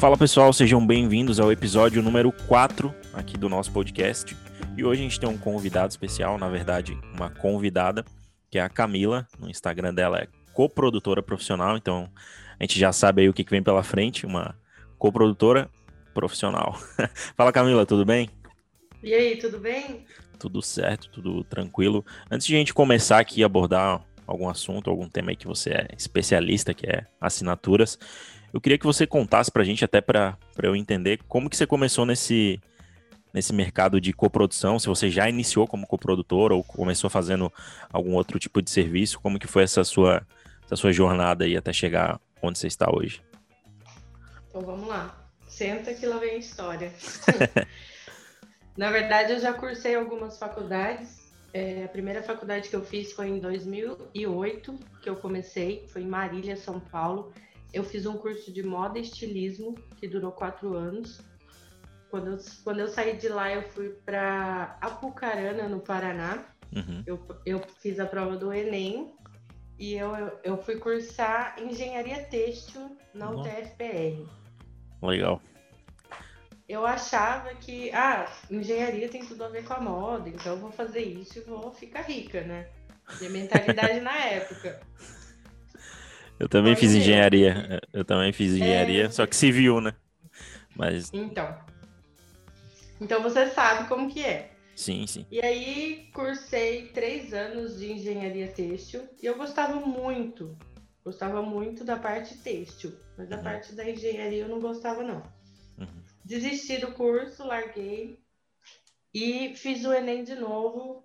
Fala pessoal, sejam bem-vindos ao episódio número 4 aqui do nosso podcast. E hoje a gente tem um convidado especial, na verdade, uma convidada, que é a Camila. No Instagram dela é coprodutora profissional, então a gente já sabe aí o que vem pela frente, uma coprodutora profissional. Fala Camila, tudo bem? E aí, tudo bem? Tudo certo, tudo tranquilo. Antes de a gente começar aqui a abordar algum assunto, algum tema aí que você é especialista, que é assinaturas, eu queria que você contasse para a gente, até para eu entender, como que você começou nesse, nesse mercado de coprodução, se você já iniciou como coprodutor ou começou fazendo algum outro tipo de serviço, como que foi essa sua, essa sua jornada aí até chegar onde você está hoje? Então vamos lá. Senta que lá vem a história. Na verdade, eu já cursei algumas faculdades. É, a primeira faculdade que eu fiz foi em 2008, que eu comecei, foi em Marília, São Paulo. Eu fiz um curso de moda e estilismo, que durou quatro anos. Quando eu, quando eu saí de lá, eu fui para Apucarana, no Paraná. Uhum. Eu, eu fiz a prova do Enem e eu, eu fui cursar engenharia têxtil na UTFPR. Legal. Eu achava que, ah, engenharia tem tudo a ver com a moda, então eu vou fazer isso e vou ficar rica, né? Minha mentalidade na época. Eu também fiz engenharia. Eu também fiz engenharia, é... só que civil, né? Mas. Então. Então você sabe como que é. Sim, sim. E aí cursei três anos de engenharia têxtil e eu gostava muito. Gostava muito da parte têxtil, mas da uhum. parte da engenharia eu não gostava não. Uhum. Desisti do curso, larguei e fiz o Enem de novo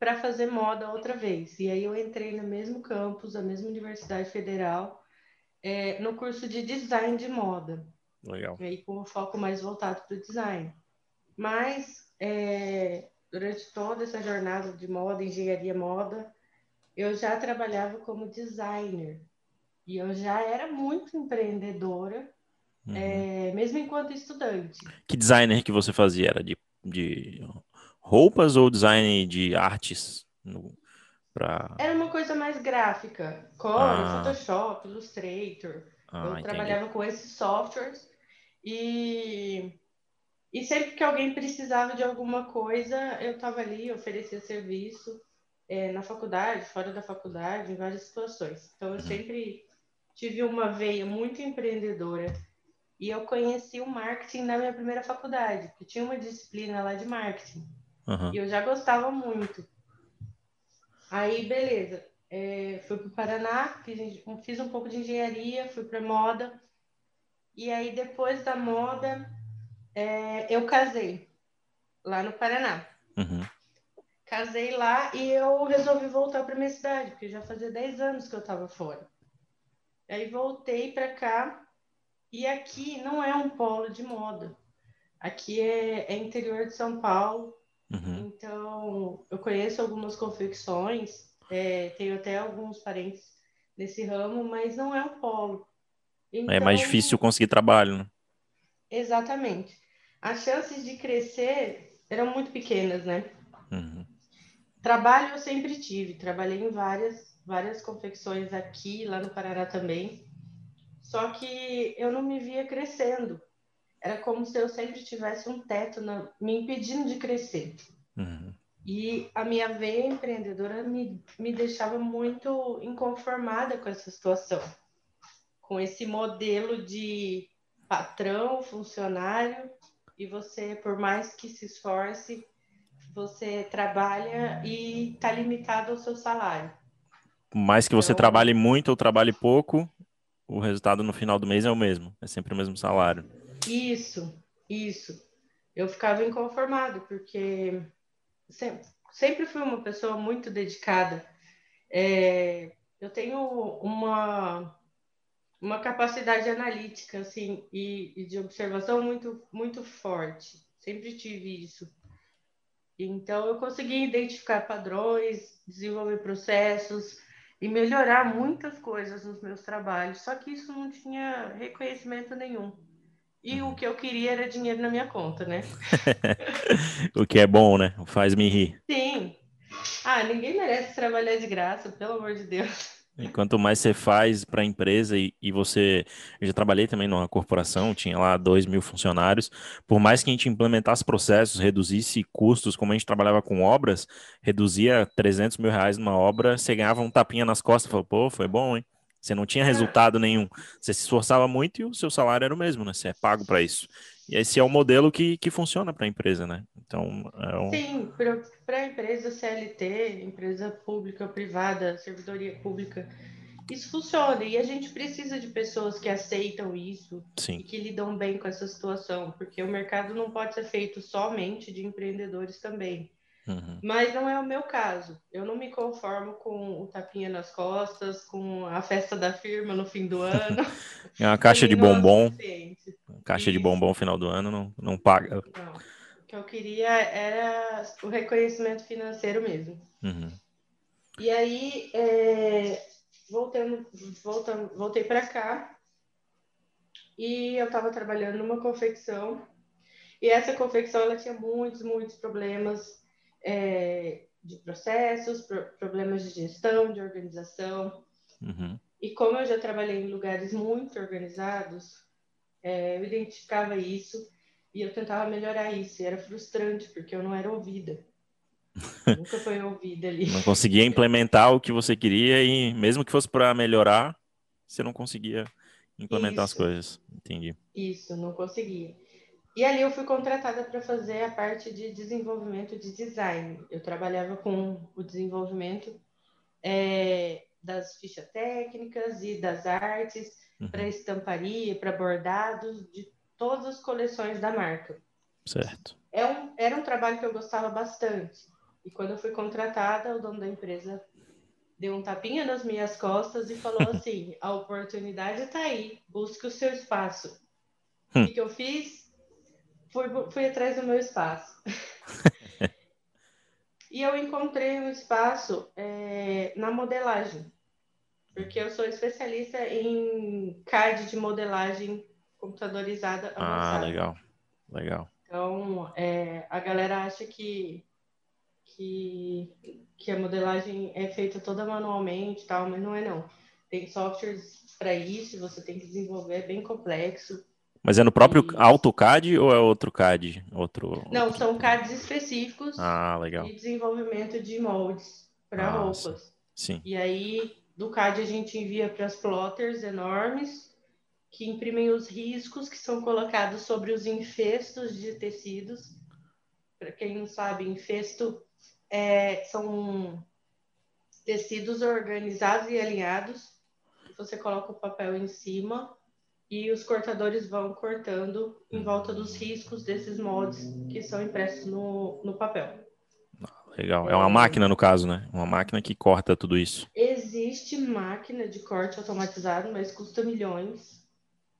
para fazer moda outra vez. E aí eu entrei no mesmo campus, a mesma Universidade Federal, é, no curso de design de moda. Legal. E aí com um foco mais voltado para o design. Mas é, durante toda essa jornada de moda, engenharia moda, eu já trabalhava como designer. E eu já era muito empreendedora, uhum. é, mesmo enquanto estudante. Que designer que você fazia? Era de, de roupas ou design de artes? No, pra... Era uma coisa mais gráfica. Core, ah. Photoshop, Illustrator. Ah, eu entendi. trabalhava com esses softwares e, e sempre que alguém precisava de alguma coisa, eu estava ali, oferecia serviço é, na faculdade, fora da faculdade, em várias situações. Então eu uhum. sempre tive uma veia muito empreendedora. E eu conheci o marketing na minha primeira faculdade, que tinha uma disciplina lá de marketing. Uhum. E eu já gostava muito. Aí, beleza. É, fui para o Paraná, fiz, fiz um pouco de engenharia, fui para moda. E aí, depois da moda, é, eu casei lá no Paraná. Uhum. Casei lá e eu resolvi voltar para minha cidade, porque já fazia 10 anos que eu estava fora. Aí voltei para cá e aqui não é um polo de moda. Aqui é, é interior de São Paulo, Uhum. Então, eu conheço algumas confecções, é, tenho até alguns parentes nesse ramo, mas não é um polo. Então, é mais então, difícil conseguir trabalho, né? Exatamente. As chances de crescer eram muito pequenas, né? Uhum. Trabalho eu sempre tive, trabalhei em várias, várias confecções aqui, lá no Paraná também. Só que eu não me via crescendo era como se eu sempre tivesse um teto na, me impedindo de crescer. Uhum. E a minha veia empreendedora me, me deixava muito inconformada com essa situação, com esse modelo de patrão, funcionário, e você, por mais que se esforce, você trabalha e está limitado ao seu salário. Por mais que você então, trabalhe muito ou trabalhe pouco, o resultado no final do mês é o mesmo, é sempre o mesmo salário. Isso, isso. Eu ficava inconformado, porque sempre, sempre fui uma pessoa muito dedicada. É, eu tenho uma, uma capacidade analítica assim, e, e de observação muito, muito forte. Sempre tive isso. Então, eu consegui identificar padrões, desenvolver processos e melhorar muitas coisas nos meus trabalhos. Só que isso não tinha reconhecimento nenhum. E o que eu queria era dinheiro na minha conta, né? o que é bom, né? Faz-me rir. Sim. Ah, ninguém merece trabalhar de graça, pelo amor de Deus. E quanto mais você faz para a empresa e, e, você. Eu já trabalhei também numa corporação, tinha lá dois mil funcionários. Por mais que a gente implementasse processos, reduzisse custos, como a gente trabalhava com obras, reduzia 300 mil reais numa obra, você ganhava um tapinha nas costas, falou, pô, foi bom, hein? Você não tinha resultado nenhum. Você se esforçava muito e o seu salário era o mesmo, né? Você é pago para isso. E esse é o modelo que, que funciona para a empresa, né? Então, é um... Sim, para a empresa CLT, empresa pública, privada, servidoria pública, isso funciona. E a gente precisa de pessoas que aceitam isso Sim. e que lidam bem com essa situação, porque o mercado não pode ser feito somente de empreendedores também. Uhum. Mas não é o meu caso. Eu não me conformo com o tapinha nas costas, com a festa da firma no fim do ano. é uma caixa de bombom. caixa de bombom final do ano não, não paga. Não. O que eu queria era o reconhecimento financeiro mesmo. Uhum. E aí, é, voltando, voltando, voltei para cá e eu estava trabalhando numa confecção. E essa confecção ela tinha muitos, muitos problemas é, de processos, pro, problemas de gestão, de organização. Uhum. E como eu já trabalhei em lugares muito organizados, é, eu identificava isso e eu tentava melhorar isso. E era frustrante, porque eu não era ouvida. Nunca foi ouvida ali. Não conseguia implementar o que você queria e mesmo que fosse para melhorar, você não conseguia implementar isso. as coisas. Entendi. Isso, não conseguia. E ali eu fui contratada para fazer a parte de desenvolvimento de design. Eu trabalhava com o desenvolvimento é, das fichas técnicas e das artes uhum. para estamparia, para bordados de todas as coleções da marca. Certo. É um, era um trabalho que eu gostava bastante. E quando eu fui contratada, o dono da empresa deu um tapinha nas minhas costas e falou assim: a oportunidade está aí, busque o seu espaço. Hum. O que eu fiz? Fui, fui atrás do meu espaço. e eu encontrei um espaço é, na modelagem, porque eu sou especialista em CAD de modelagem computadorizada ah, avançada. Ah, legal, legal. Então, é, a galera acha que, que, que a modelagem é feita toda manualmente tal, mas não é não. Tem softwares para isso, você tem que desenvolver, é bem complexo. Mas é no próprio e... AutoCAD ou é outro CAD? Outro, Não, são CADs específicos ah, legal. de desenvolvimento de moldes para ah, roupas. Sim. E aí, do CAD a gente envia para as plotters enormes que imprimem os riscos que são colocados sobre os infestos de tecidos. Para quem não sabe, infesto é, são tecidos organizados e alinhados. Você coloca o papel em cima e os cortadores vão cortando em volta dos riscos desses moldes que são impressos no, no papel. Legal. É uma máquina, no caso, né? Uma máquina que corta tudo isso. Existe máquina de corte automatizado, mas custa milhões.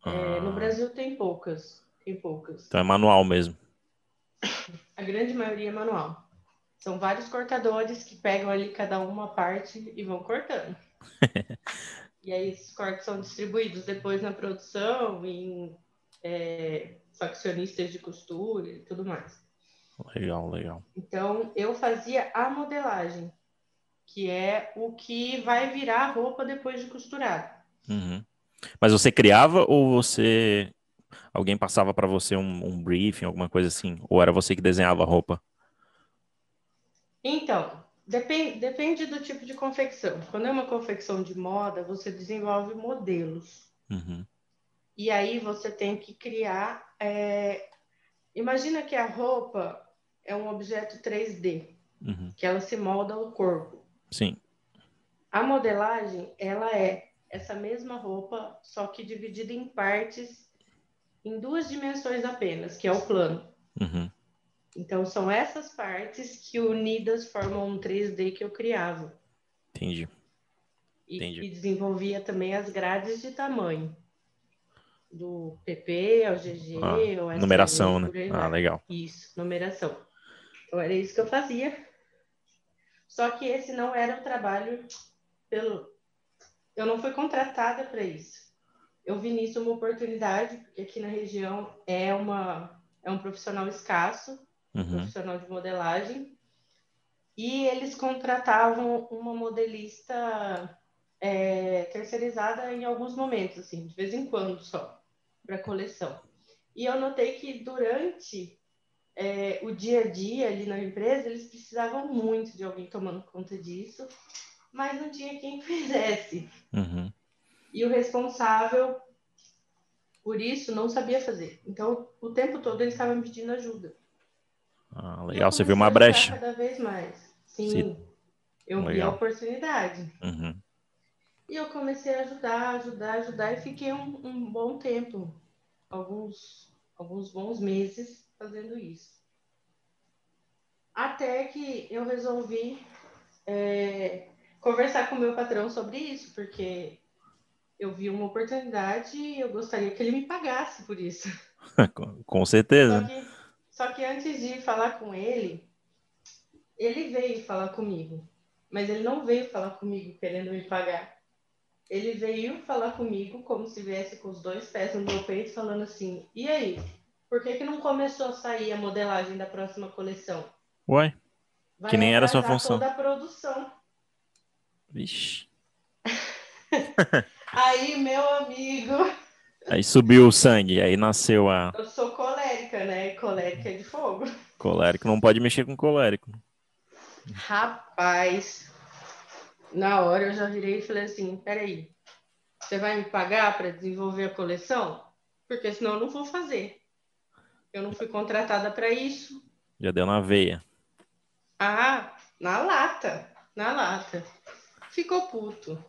Ah. É, no Brasil tem poucas. Tem poucas. Então é manual mesmo. A grande maioria é manual. São vários cortadores que pegam ali cada uma parte e vão cortando. E aí esses cortes são distribuídos depois na produção, em é, faccionistas de costura e tudo mais. Legal, legal. Então, eu fazia a modelagem, que é o que vai virar a roupa depois de costurado. Uhum. Mas você criava ou você. Alguém passava para você um, um briefing, alguma coisa assim? Ou era você que desenhava a roupa? Então, Depende, depende do tipo de confecção. Quando é uma confecção de moda, você desenvolve modelos. Uhum. E aí você tem que criar. É... Imagina que a roupa é um objeto 3D, uhum. que ela se molda ao corpo. Sim. A modelagem, ela é essa mesma roupa, só que dividida em partes em duas dimensões apenas, que é o plano. Uhum. Então, são essas partes que unidas formam um 3D que eu criava. Entendi. E, Entendi. e desenvolvia também as grades de tamanho. Do PP ao GG, ah, ao Numeração, né? Ah, legal. Isso, numeração. Então, era isso que eu fazia. Só que esse não era o trabalho pelo... Eu não fui contratada para isso. Eu vi nisso uma oportunidade, porque aqui na região é, uma, é um profissional escasso, uhum. profissional de modelagem, e eles contratavam uma modelista é, terceirizada em alguns momentos, assim, de vez em quando só, para coleção. E eu notei que durante é, o dia a dia ali na empresa, eles precisavam muito de alguém tomando conta disso, mas não tinha quem fizesse. Uhum. E o responsável por isso não sabia fazer. Então, o tempo todo ele estava me pedindo ajuda. Ah, legal, você viu uma brecha. Cada vez mais. Sim, eu legal. vi a oportunidade. Uhum. E eu comecei a ajudar, ajudar, ajudar e fiquei um, um bom tempo, alguns, alguns bons meses fazendo isso. Até que eu resolvi é, conversar com o meu patrão sobre isso, porque eu vi uma oportunidade e eu gostaria que ele me pagasse por isso. com certeza. Só que, só que antes de falar com ele, ele veio falar comigo, mas ele não veio falar comigo querendo me pagar. Ele veio falar comigo como se viesse com os dois pés no meu peito, falando assim: e aí, por que, que não começou a sair a modelagem da próxima coleção? Uai, Vai que nem era a sua função. toda a produção. Vixe. Aí, meu amigo. Aí subiu o sangue, aí nasceu a. Eu sou colérica, né? Colérica é de fogo. Colérico não pode mexer com colérico. Rapaz, na hora eu já virei e falei assim: peraí, você vai me pagar para desenvolver a coleção? Porque senão eu não vou fazer. Eu não fui contratada para isso. Já deu na veia. Ah, na lata, na lata. Ficou puto.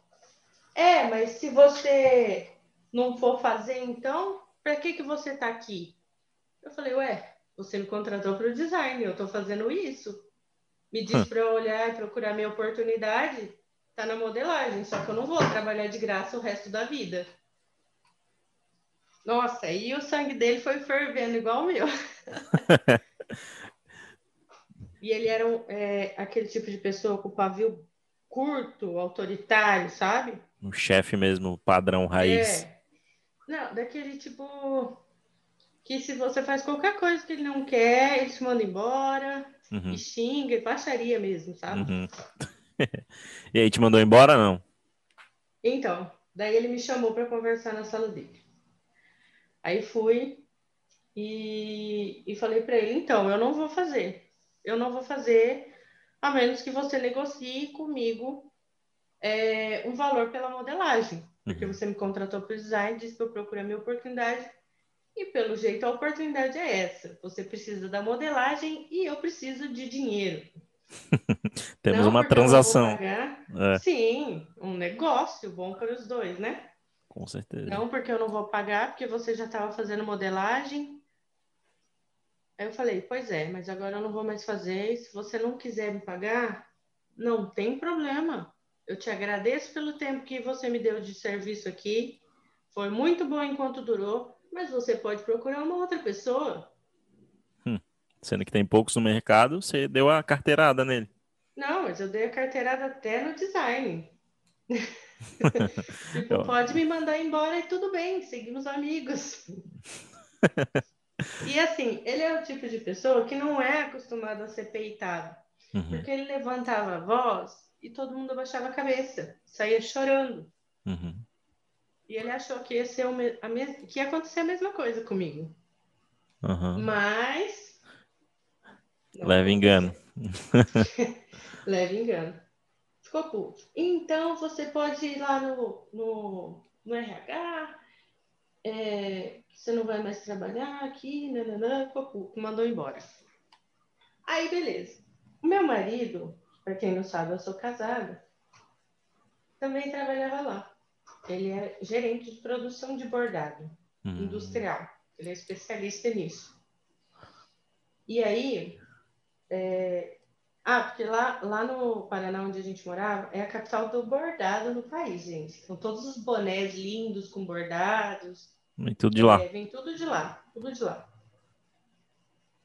É, mas se você não for fazer, então, para que, que você está aqui? Eu falei, ué, você me contratou para o design, eu estou fazendo isso. Me diz para olhar e procurar minha oportunidade, tá na modelagem, só que eu não vou trabalhar de graça o resto da vida. Nossa, e o sangue dele foi fervendo igual o meu. e ele era um, é, aquele tipo de pessoa com pavio curto, autoritário, sabe? Um chefe mesmo, padrão raiz. É. Não, daquele tipo que se você faz qualquer coisa que ele não quer, ele te manda embora, uhum. e xinga, e baixaria mesmo, sabe? Uhum. e aí, te mandou embora não? Então, daí ele me chamou para conversar na sala dele. Aí fui e, e falei para ele, então, eu não vou fazer. Eu não vou fazer a menos que você negocie comigo é, um valor pela modelagem. Porque uhum. você me contratou para o design, disse que eu procuro a minha oportunidade. E pelo jeito a oportunidade é essa. Você precisa da modelagem e eu preciso de dinheiro. Temos Não uma transação. É. Sim, um negócio bom para os dois, né? Com certeza. Não porque eu não vou pagar, porque você já estava fazendo modelagem. Aí eu falei, pois é, mas agora eu não vou mais fazer. Se você não quiser me pagar, não tem problema. Eu te agradeço pelo tempo que você me deu de serviço aqui. Foi muito bom enquanto durou, mas você pode procurar uma outra pessoa. Hum, sendo que tem poucos no mercado, você deu a carteirada nele. Não, mas eu dei a carteirada até no design. tipo, pode me mandar embora e tudo bem, seguimos amigos. e assim, ele é o tipo de pessoa que não é acostumado a ser peitado. Uhum. Porque ele levantava a voz e todo mundo abaixava a cabeça, saía chorando. Uhum. E ele achou que ia, ser a me... que ia acontecer a mesma coisa comigo. Uhum. Mas. Leve engano. Leve engano. Ficou puto. Então você pode ir lá no, no, no RH, é, você não vai mais trabalhar aqui, nananã, ficou puto, mandou embora. Aí, beleza. O meu marido, para quem não sabe, eu sou casada. Também trabalhava lá. Ele é gerente de produção de bordado hum. industrial. Ele é especialista nisso. E aí, é... ah, porque lá, lá no Paraná, onde a gente morava, é a capital do bordado no país, gente. São todos os bonés lindos com bordados. Vem tudo de lá. É, vem tudo de lá, tudo de lá.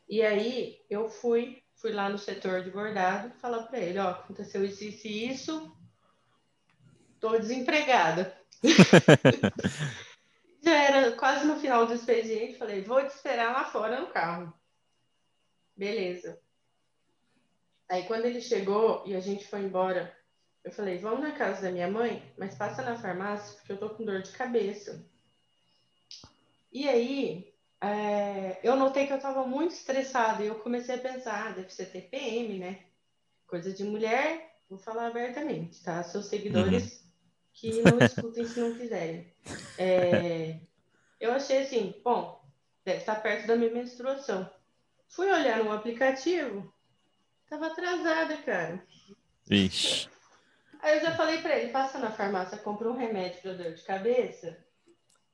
E aí, eu fui fui lá no setor de bordado falar para ele, ó, aconteceu isso, isso e isso, tô desempregada. Já era quase no final do expediente, falei, vou te esperar lá fora no carro. Beleza. Aí quando ele chegou e a gente foi embora eu falei, vamos na casa da minha mãe, mas passa na farmácia porque eu tô com dor de cabeça. E aí, é, eu notei que eu tava muito estressada e eu comecei a pensar, ah, deve ser TPM, né? Coisa de mulher, vou falar abertamente, tá? Seus seguidores uhum. Que não escutem se não quiserem. É, eu achei assim, bom, deve estar perto da minha menstruação. Fui olhar no aplicativo, tava atrasada, cara. Ixi. Aí eu já falei para ele, passa na farmácia, compra um remédio para dor de cabeça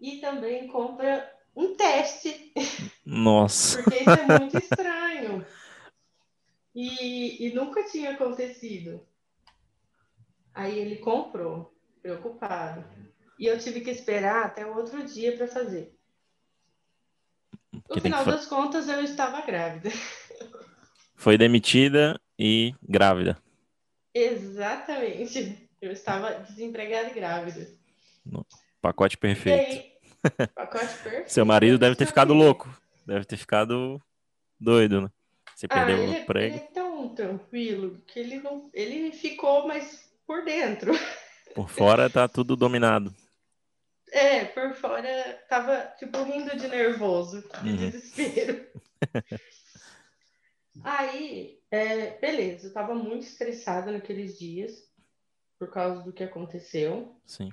e também compra um teste. Nossa. Porque isso é muito estranho. E, e nunca tinha acontecido. Aí ele comprou, preocupado. E eu tive que esperar até o outro dia para fazer. No final das contas, eu estava grávida. Foi demitida e grávida. Exatamente. Eu estava desempregada e grávida. No pacote perfeito. Aí, pacote perfeito. Seu marido deve ter ficado louco. Deve ter ficado doido, né? Você ah, perdeu ele, o emprego. Ele é tão tranquilo que ele não. Ele ficou, mas por dentro. Por fora tá tudo dominado. É, por fora tava, tipo, rindo de nervoso, de uhum. desespero. Aí, é, beleza, eu tava muito estressada naqueles dias, por causa do que aconteceu. Sim.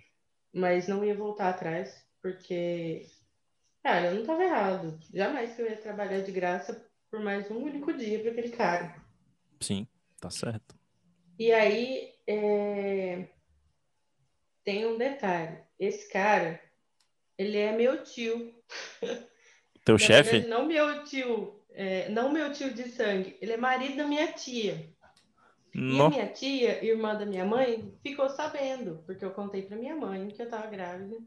Mas não ia voltar atrás, porque, cara, eu não tava errado. Jamais que eu ia trabalhar de graça por mais um único dia para aquele cara. Sim, tá certo. E aí, é... tem um detalhe esse cara, ele é meu tio. Teu chefe? Não meu tio, é, não meu tio de sangue, ele é marido da minha tia. No... E a minha tia, irmã da minha mãe, ficou sabendo, porque eu contei para minha mãe que eu tava grávida.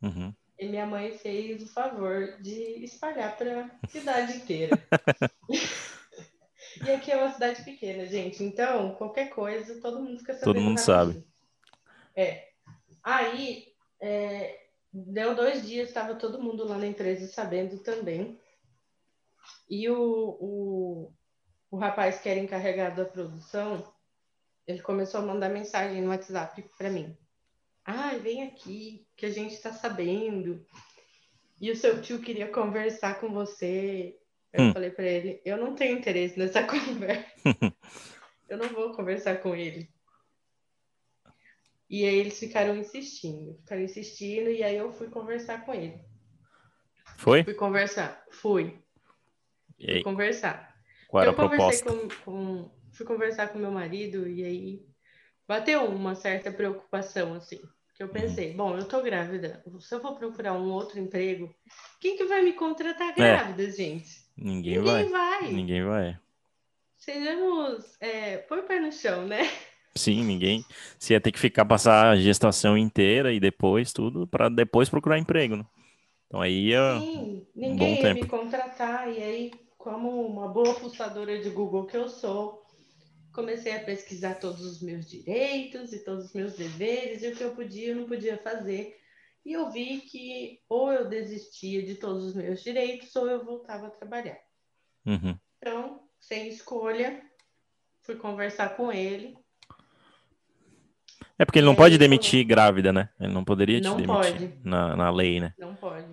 Uhum. E minha mãe fez o favor de espalhar para a cidade inteira. e aqui é uma cidade pequena, gente. Então, qualquer coisa, todo mundo fica sabendo. Todo mundo sabe. É. Aí, é, deu dois dias, estava todo mundo lá na empresa sabendo também. E o, o, o rapaz que era encarregado da produção, ele começou a mandar mensagem no WhatsApp para mim. Ai, ah, vem aqui, que a gente está sabendo. E o seu tio queria conversar com você. Eu hum. falei para ele, eu não tenho interesse nessa conversa. eu não vou conversar com ele. E aí eles ficaram insistindo, ficaram insistindo, e aí eu fui conversar com ele. Foi? Fui conversar, fui. E aí? Fui conversar. Qual era eu a proposta? Com, com, fui conversar com meu marido, e aí bateu uma certa preocupação, assim. Que eu uhum. pensei, uhum. bom, eu tô grávida, se eu vou procurar um outro emprego, quem que vai me contratar é. grávida, é. gente? Ninguém, Ninguém vai. vai. Ninguém vai. Sejamos, é, põe o pé no chão, né? Sim, ninguém. Você ia ter que ficar passar a gestação inteira e depois tudo para depois procurar emprego, né? Então aí ia Sim, ninguém um ia tempo. me contratar e aí, como uma boa pulsadora de Google que eu sou, comecei a pesquisar todos os meus direitos e todos os meus deveres e o que eu podia e não podia fazer. E eu vi que ou eu desistia de todos os meus direitos ou eu voltava a trabalhar. Uhum. Então, sem escolha, fui conversar com ele é porque ele não pode demitir grávida, né? Ele não poderia te não demitir pode. Na, na lei, né? Não pode.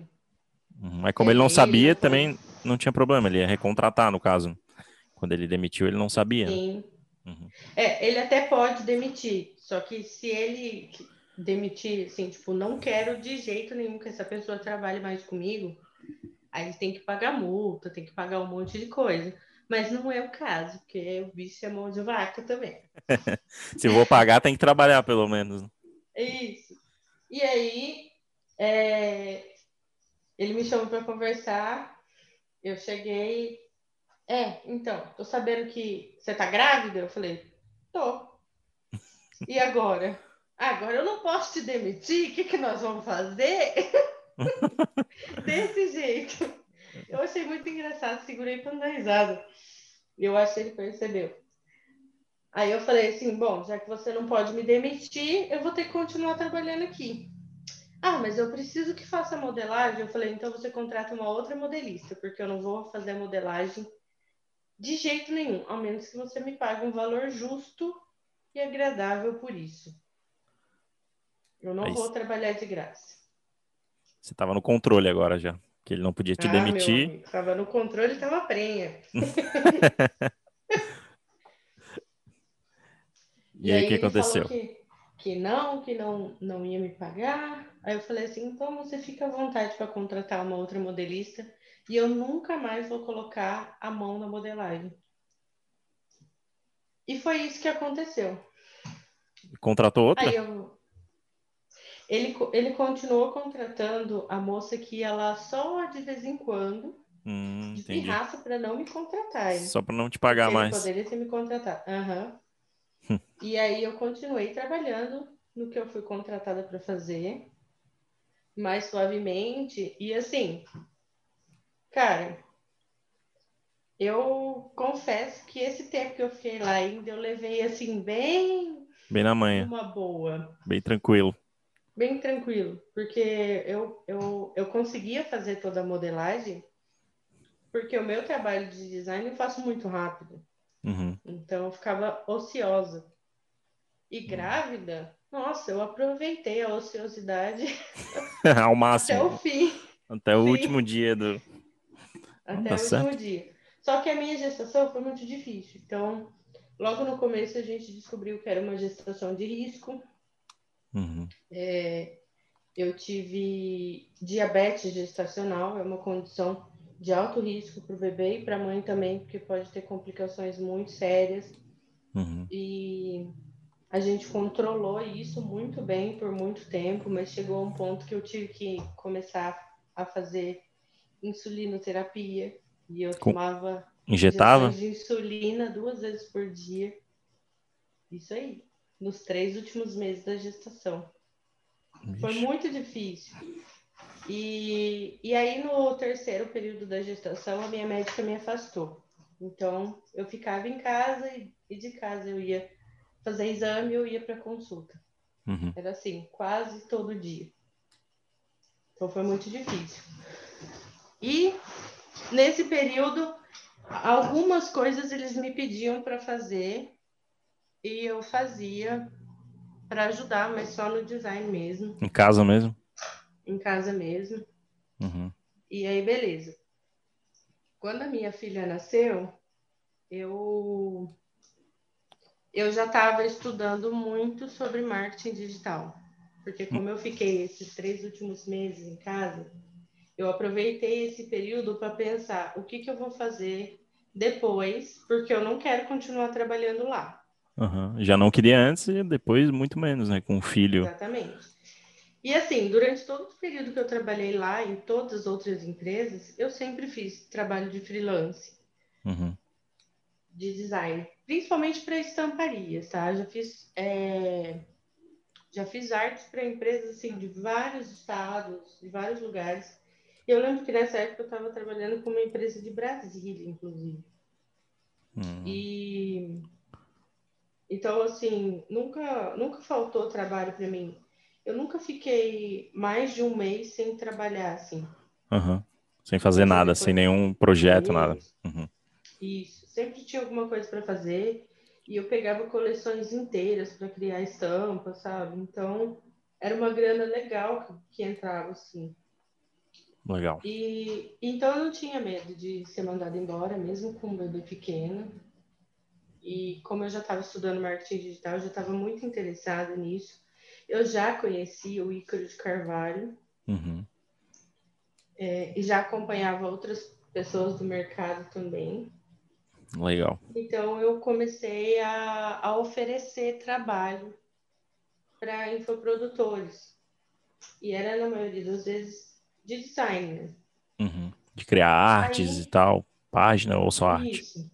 Uhum. Mas como é, ele não sabia, ele também não tinha problema. Ele ia recontratar, no caso. Quando ele demitiu, ele não sabia. Né? Sim. Uhum. É, ele até pode demitir. Só que se ele demitir, assim, tipo, não quero de jeito nenhum que essa pessoa trabalhe mais comigo, aí tem que pagar multa, tem que pagar um monte de coisa. Mas não é o caso, porque o bicho é mão de vaca também. Se vou pagar, tem que trabalhar pelo menos. Isso. E aí, é... ele me chamou para conversar. Eu cheguei. É, então, tô sabendo que você tá grávida? Eu falei, tô. E agora? Agora eu não posso te demitir, o que, que nós vamos fazer? Desse jeito. Eu achei muito engraçado, segurei para não dar risada. Eu acho que ele percebeu. Aí eu falei assim: bom, já que você não pode me demitir, eu vou ter que continuar trabalhando aqui. Ah, mas eu preciso que faça modelagem. Eu falei: então você contrata uma outra modelista, porque eu não vou fazer modelagem de jeito nenhum, a menos que você me pague um valor justo. e agradável por isso. Eu não vou trabalhar de graça. Você estava no controle agora já, que ele não podia te ah, demitir. Estava no controle, estava prenha. e, e, aí o que aconteceu? Que, que, não, que não, não ia me pagar. Aí eu falei assim, então você fica à vontade para contratar uma outra modelista e eu nunca mais vou colocar a mão na modelagem. E foi isso que aconteceu. Contratou outra? Aí eu, ele, ele continuou contratando a moça que ia lá só de vez em quando, hum, de pirraça para não me contratar. Só para não te pagar ele mais. poderia ter me contratado. Uhum. e aí eu continuei trabalhando no que eu fui contratada para fazer, mais suavemente. E assim, cara, eu confesso que esse tempo que eu fiquei lá ainda, eu levei assim, bem. Bem na manhã. Uma boa. Bem tranquilo bem tranquilo, porque eu, eu, eu conseguia fazer toda a modelagem, porque o meu trabalho de design eu faço muito rápido. Uhum. Então eu ficava ociosa. E uhum. grávida, nossa, eu aproveitei a ociosidade ao máximo. Até o fim. Até o Sim. último dia do. Até tá o certo. último dia. Só que a minha gestação foi muito difícil. Então, logo no começo a gente descobriu que era uma gestação de risco. Uhum. É, eu tive diabetes gestacional, é uma condição de alto risco para o bebê e para a mãe também, porque pode ter complicações muito sérias. Uhum. E a gente controlou isso muito bem por muito tempo, mas chegou a um ponto que eu tive que começar a fazer insulinoterapia e eu Com... tomava injetava de insulina duas vezes por dia. Isso aí nos três últimos meses da gestação. Ixi. Foi muito difícil. E, e aí, no terceiro período da gestação, a minha médica me afastou. Então, eu ficava em casa e, e de casa eu ia fazer exame eu ia para consulta. Uhum. Era assim, quase todo dia. Então, foi muito difícil. E nesse período, algumas coisas eles me pediam para fazer e eu fazia para ajudar, mas só no design mesmo. Em casa mesmo? Em casa mesmo. Uhum. E aí, beleza. Quando a minha filha nasceu, eu eu já estava estudando muito sobre marketing digital, porque como eu fiquei esses três últimos meses em casa, eu aproveitei esse período para pensar o que, que eu vou fazer depois, porque eu não quero continuar trabalhando lá. Uhum. Já não queria antes e depois muito menos, né? Com um filho. Exatamente. E assim, durante todo o período que eu trabalhei lá, em todas as outras empresas, eu sempre fiz trabalho de freelance. Uhum. De design. Principalmente para estamparias, tá? Já fiz, é... já fiz artes para empresas assim, de vários estados, de vários lugares. Eu lembro que nessa época eu estava trabalhando com uma empresa de Brasília, inclusive. Uhum. E então, assim, nunca, nunca faltou trabalho para mim. Eu nunca fiquei mais de um mês sem trabalhar, assim. Uhum. Sem fazer Sempre nada, sem nenhum projeto, nada. Uhum. Isso. Sempre tinha alguma coisa para fazer. E eu pegava coleções inteiras para criar estampas, sabe? Então, era uma grana legal que, que entrava, assim. Legal. E então eu não tinha medo de ser mandada embora, mesmo com um bebê pequeno. E como eu já estava estudando marketing digital, eu já estava muito interessada nisso. Eu já conhecia o Ícaro de Carvalho. Uhum. É, e já acompanhava outras pessoas do mercado também. Legal. Então eu comecei a, a oferecer trabalho para infoprodutores. E era, na maioria das vezes, de design. Né? Uhum. De criar artes Aí, e tal, página ou só arte.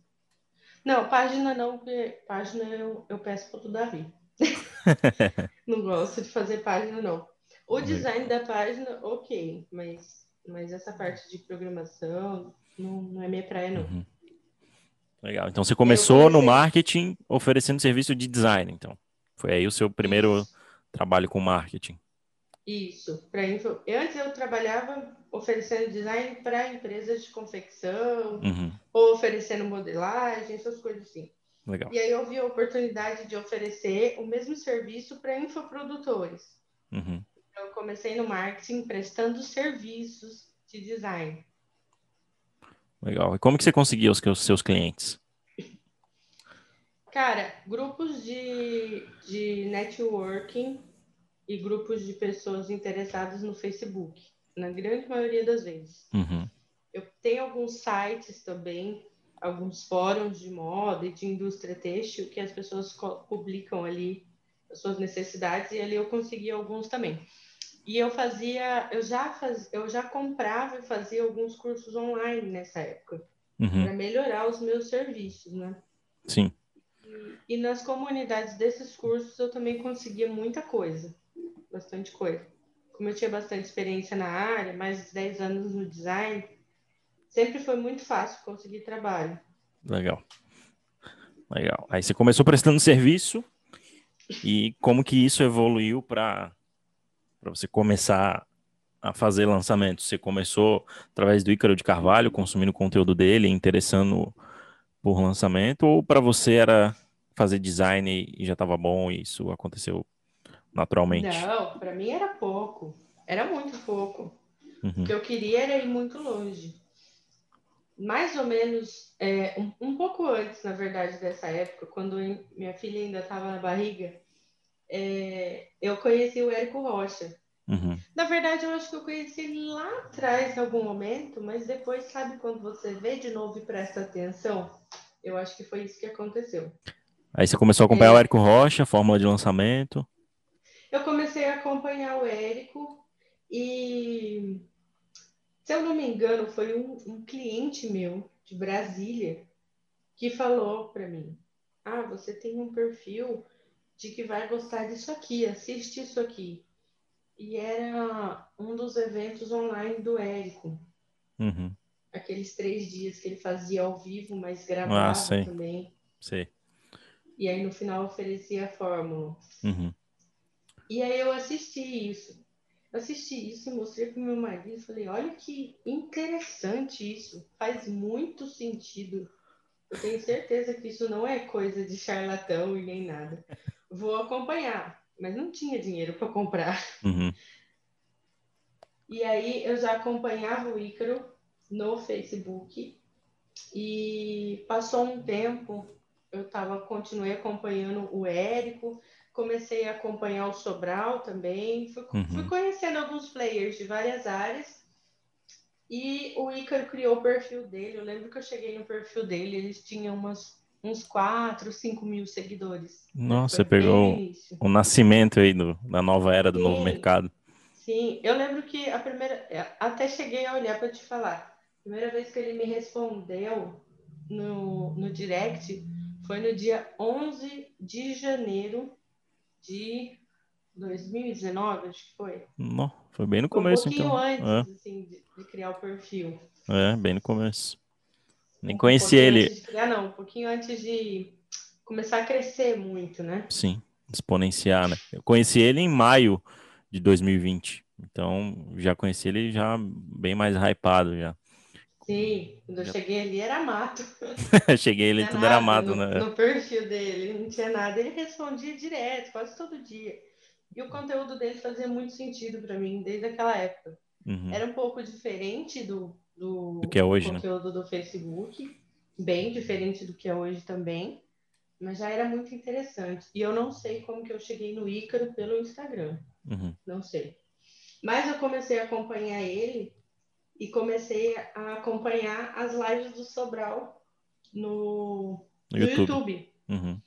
Não, página não, porque página eu, eu peço para o Davi. não gosto de fazer página, não. O design da página, ok, mas, mas essa parte de programação não, não é minha praia, não. Uhum. Legal. Então você começou no marketing oferecendo serviço de design, então. Foi aí o seu primeiro Isso. trabalho com marketing. Isso. Pra info... Antes eu trabalhava oferecendo design para empresas de confecção, uhum. ou oferecendo modelagem, essas coisas assim. Legal. E aí eu vi a oportunidade de oferecer o mesmo serviço para infoprodutores. Uhum. Então, eu comecei no marketing prestando serviços de design. Legal. E como que você conseguia os seus clientes? Cara, grupos de, de networking e grupos de pessoas interessadas no Facebook, na grande maioria das vezes. Uhum. Eu tenho alguns sites também, alguns fóruns de moda e de indústria têxtil que as pessoas publicam ali as suas necessidades e ali eu consegui alguns também. E eu fazia, eu já faz, eu já comprava e fazia alguns cursos online nessa época uhum. para melhorar os meus serviços, né? Sim. E, e nas comunidades desses cursos eu também conseguia muita coisa, bastante coisa. Como eu tinha bastante experiência na área, mais de 10 anos no design, sempre foi muito fácil conseguir trabalho. Legal. Legal. Aí você começou prestando serviço e como que isso evoluiu para você começar a fazer lançamentos? Você começou através do Ícaro de Carvalho, consumindo o conteúdo dele, interessando por lançamento, ou para você era fazer design e já estava bom e isso aconteceu naturalmente? Não, para mim era pouco, era muito pouco. Uhum. O que eu queria era ir muito longe. Mais ou menos, é, um, um, pouco antes, na verdade, dessa época, quando minha filha ainda estava na barriga, é, eu conheci o Érico Rocha. Uhum. Na verdade, eu acho que eu conheci ele lá atrás, em algum momento, mas depois, sabe quando você vê de novo e presta atenção? Eu acho que foi isso que aconteceu. Aí você começou a acompanhar é... o Érico Rocha, fórmula de lançamento? Acompanhar o Érico e, se eu não me engano, foi um, um cliente meu de Brasília que falou para mim: Ah, você tem um perfil de que vai gostar disso aqui, assiste isso aqui e era um dos eventos online do Érico. Uhum. Aqueles três dias que ele fazia ao vivo, mas gravava ah, sei. também. Sei. E aí no final oferecia a fórmula. Uhum. E aí eu assisti isso. assisti isso e mostrei para meu marido. Falei, olha que interessante isso. Faz muito sentido. Eu tenho certeza que isso não é coisa de charlatão e nem nada. Vou acompanhar mas não tinha dinheiro para comprar. Uhum. E aí eu já acompanhava o Ícaro no Facebook e passou um tempo, eu tava, continuei acompanhando o Érico, comecei a acompanhar o Sobral também, fui, uhum. fui conhecendo alguns players de várias áreas e o Ícaro criou o perfil dele. Eu lembro que eu cheguei no perfil dele, eles tinham umas uns 4, 5 mil seguidores. Nossa, você pegou o nascimento aí do, da nova era do sim, novo mercado. Sim, eu lembro que a primeira. Até cheguei a olhar para te falar. A primeira vez que ele me respondeu no, no direct foi no dia 11 de janeiro de 2019, acho que foi. Não, foi bem no foi começo, um pouquinho então. antes, é. assim, de, de criar o perfil. É, bem no começo. Nem um conheci ele. Ah, não, um pouquinho antes de começar a crescer muito, né? Sim, exponenciar, né? Eu conheci ele em maio de 2020. Então, já conheci ele já bem mais hypado já. Sim, quando eu cheguei ali era mato. cheguei ali tudo era mato, no, né? No perfil dele, não tinha nada. Ele respondia direto, quase todo dia. E o conteúdo dele fazia muito sentido para mim desde aquela época. Uhum. Era um pouco diferente do do, do que é hoje, né? conteúdo né? do Facebook, bem diferente do que é hoje também, mas já era muito interessante. E eu não sei como que eu cheguei no Ícaro pelo Instagram, uhum. não sei. Mas eu comecei a acompanhar ele e comecei a acompanhar as lives do Sobral no, no, YouTube. YouTube. Uhum.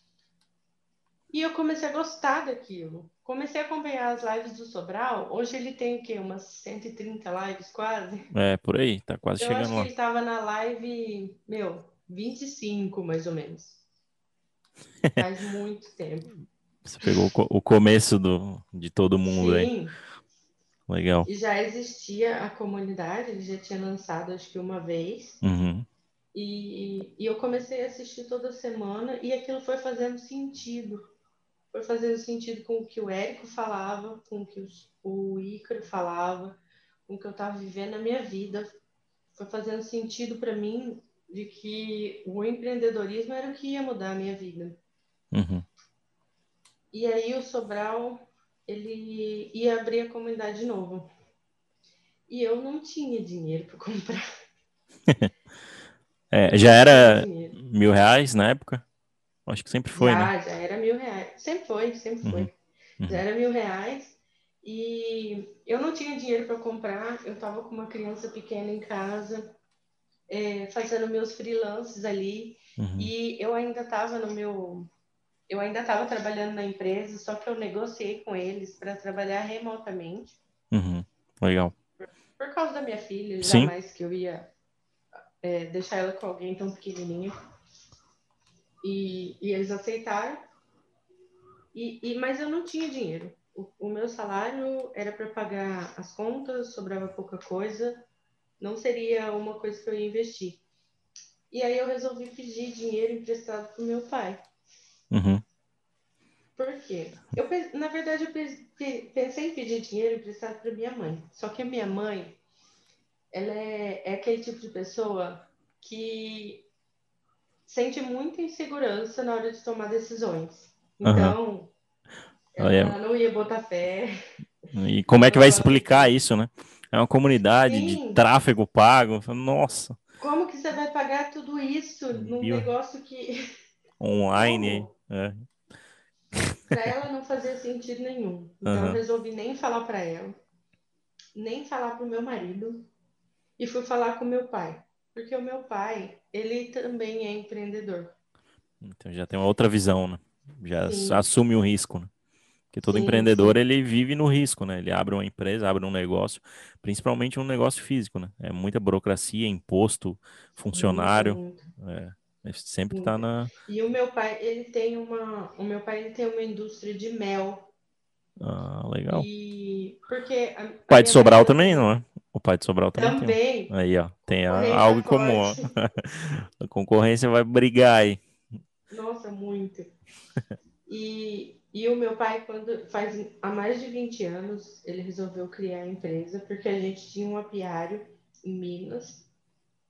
E eu comecei a gostar daquilo. Comecei a acompanhar as lives do Sobral. Hoje ele tem o quê? Umas 130 lives quase? É, por aí, tá quase eu chegando acho lá. que ele tava na live, meu, 25 mais ou menos. Faz muito tempo. Você pegou o começo do, de todo mundo Sim. aí. Legal. E já existia a comunidade, ele já tinha lançado acho que uma vez. Uhum. E, e eu comecei a assistir toda semana e aquilo foi fazendo sentido foi fazendo sentido com o que o Érico falava, com o que o Ícaro falava, com o que eu estava vivendo na minha vida. Foi fazendo sentido para mim de que o empreendedorismo era o que ia mudar a minha vida. Uhum. E aí o Sobral, ele ia abrir a comunidade de novo. E eu não tinha dinheiro para comprar. é, já era mil reais na época? Acho que sempre foi, já, né? Já era mil reais. Sempre foi, sempre uhum. foi. Uhum. Já era mil reais. E eu não tinha dinheiro para comprar. Eu estava com uma criança pequena em casa, é, fazendo meus freelances ali. Uhum. E eu ainda estava no meu eu ainda estava trabalhando na empresa, só que eu negociei com eles para trabalhar remotamente. Uhum. Legal. Por, por, causa da minha filha, Sim. jamais que eu ia é, deixar ela com alguém tão pequenininha. E, e eles aceitaram. E, e, mas eu não tinha dinheiro. O, o meu salário era para pagar as contas, sobrava pouca coisa. Não seria uma coisa que eu ia investir. E aí eu resolvi pedir dinheiro emprestado para meu pai. Uhum. Por quê? Eu, na verdade, eu pensei em pedir dinheiro emprestado para minha mãe. Só que a minha mãe, ela é, é aquele tipo de pessoa que sente muita insegurança na hora de tomar decisões. Então, uhum. ela não ia botar fé. E como é que vai explicar isso, né? É uma comunidade Sim. de tráfego pago. Nossa. Como que você vai pagar tudo isso num negócio que. Online. É. Para ela não fazia sentido nenhum. Então uhum. eu resolvi nem falar para ela, nem falar para o meu marido e fui falar com meu pai, porque o meu pai ele também é empreendedor. Então já tem uma outra visão, né? Já sim. assume o risco, né? Porque todo sim, empreendedor sim. ele vive no risco, né? Ele abre uma empresa, abre um negócio, principalmente um negócio físico, né? É muita burocracia, imposto, funcionário. Muito, muito. É. Sempre está na. E o meu pai, ele tem uma. O meu pai ele tem uma indústria de mel. Ah, legal. E porque. A, o pai de Sobral mãe... também, não é? O pai de Sobral também. Também. Tem. Aí, ó. Tem algo em comum. Ó. a concorrência vai brigar aí. Nossa, muito. E, e o meu pai, quando faz há mais de 20 anos, ele resolveu criar a empresa, porque a gente tinha um apiário em Minas.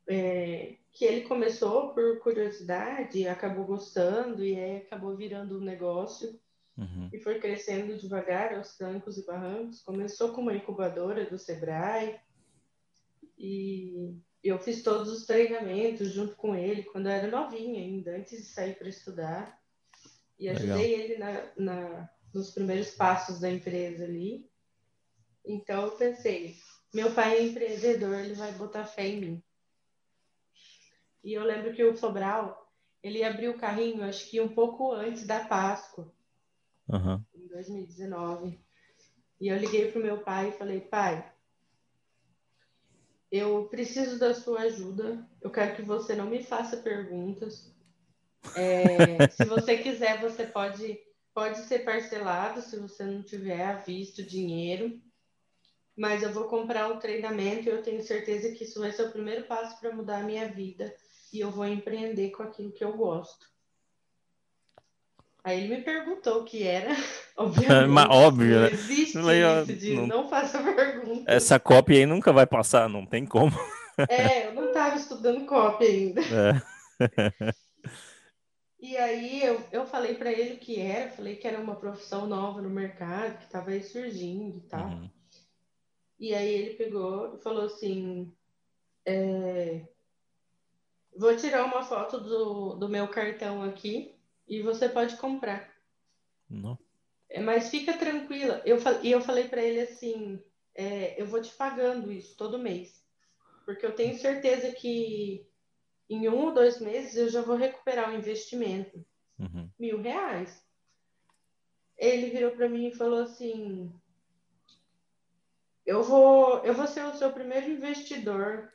É, que ele começou por curiosidade, acabou gostando e aí acabou virando um negócio uhum. e foi crescendo devagar aos trancos e barrancos. Começou com uma incubadora do Sebrae e eu fiz todos os treinamentos junto com ele quando eu era novinha ainda, antes de sair para estudar. E ajudei Legal. ele na, na, nos primeiros passos da empresa ali. Então eu pensei, meu pai é empreendedor, ele vai botar fé em mim. E eu lembro que o Sobral, ele abriu o carrinho, acho que um pouco antes da Páscoa, uhum. em 2019. E eu liguei pro meu pai e falei, pai, eu preciso da sua ajuda. Eu quero que você não me faça perguntas. É, se você quiser, você pode, pode ser parcelado se você não tiver à vista dinheiro. Mas eu vou comprar um treinamento e eu tenho certeza que isso vai ser o primeiro passo para mudar a minha vida e eu vou empreender com aquilo que eu gosto. Aí ele me perguntou o que era, obviamente. Mas, óbvio, né? existe eu, isso de não... não faça pergunta. Essa cópia aí nunca vai passar, não tem como. É, eu não estava estudando cópia ainda. É. E aí eu, eu falei para ele o que era, falei que era uma profissão nova no mercado, que estava aí surgindo e tal. Uhum. E aí ele pegou e falou assim, é, Vou tirar uma foto do, do meu cartão aqui e você pode comprar. Não. É, mas fica tranquila. Eu, e eu falei para ele assim: é, eu vou te pagando isso todo mês. Porque eu tenho certeza que em um ou dois meses eu já vou recuperar o investimento. Uhum. Mil reais. Ele virou para mim e falou assim: eu vou, eu vou ser o seu primeiro investidor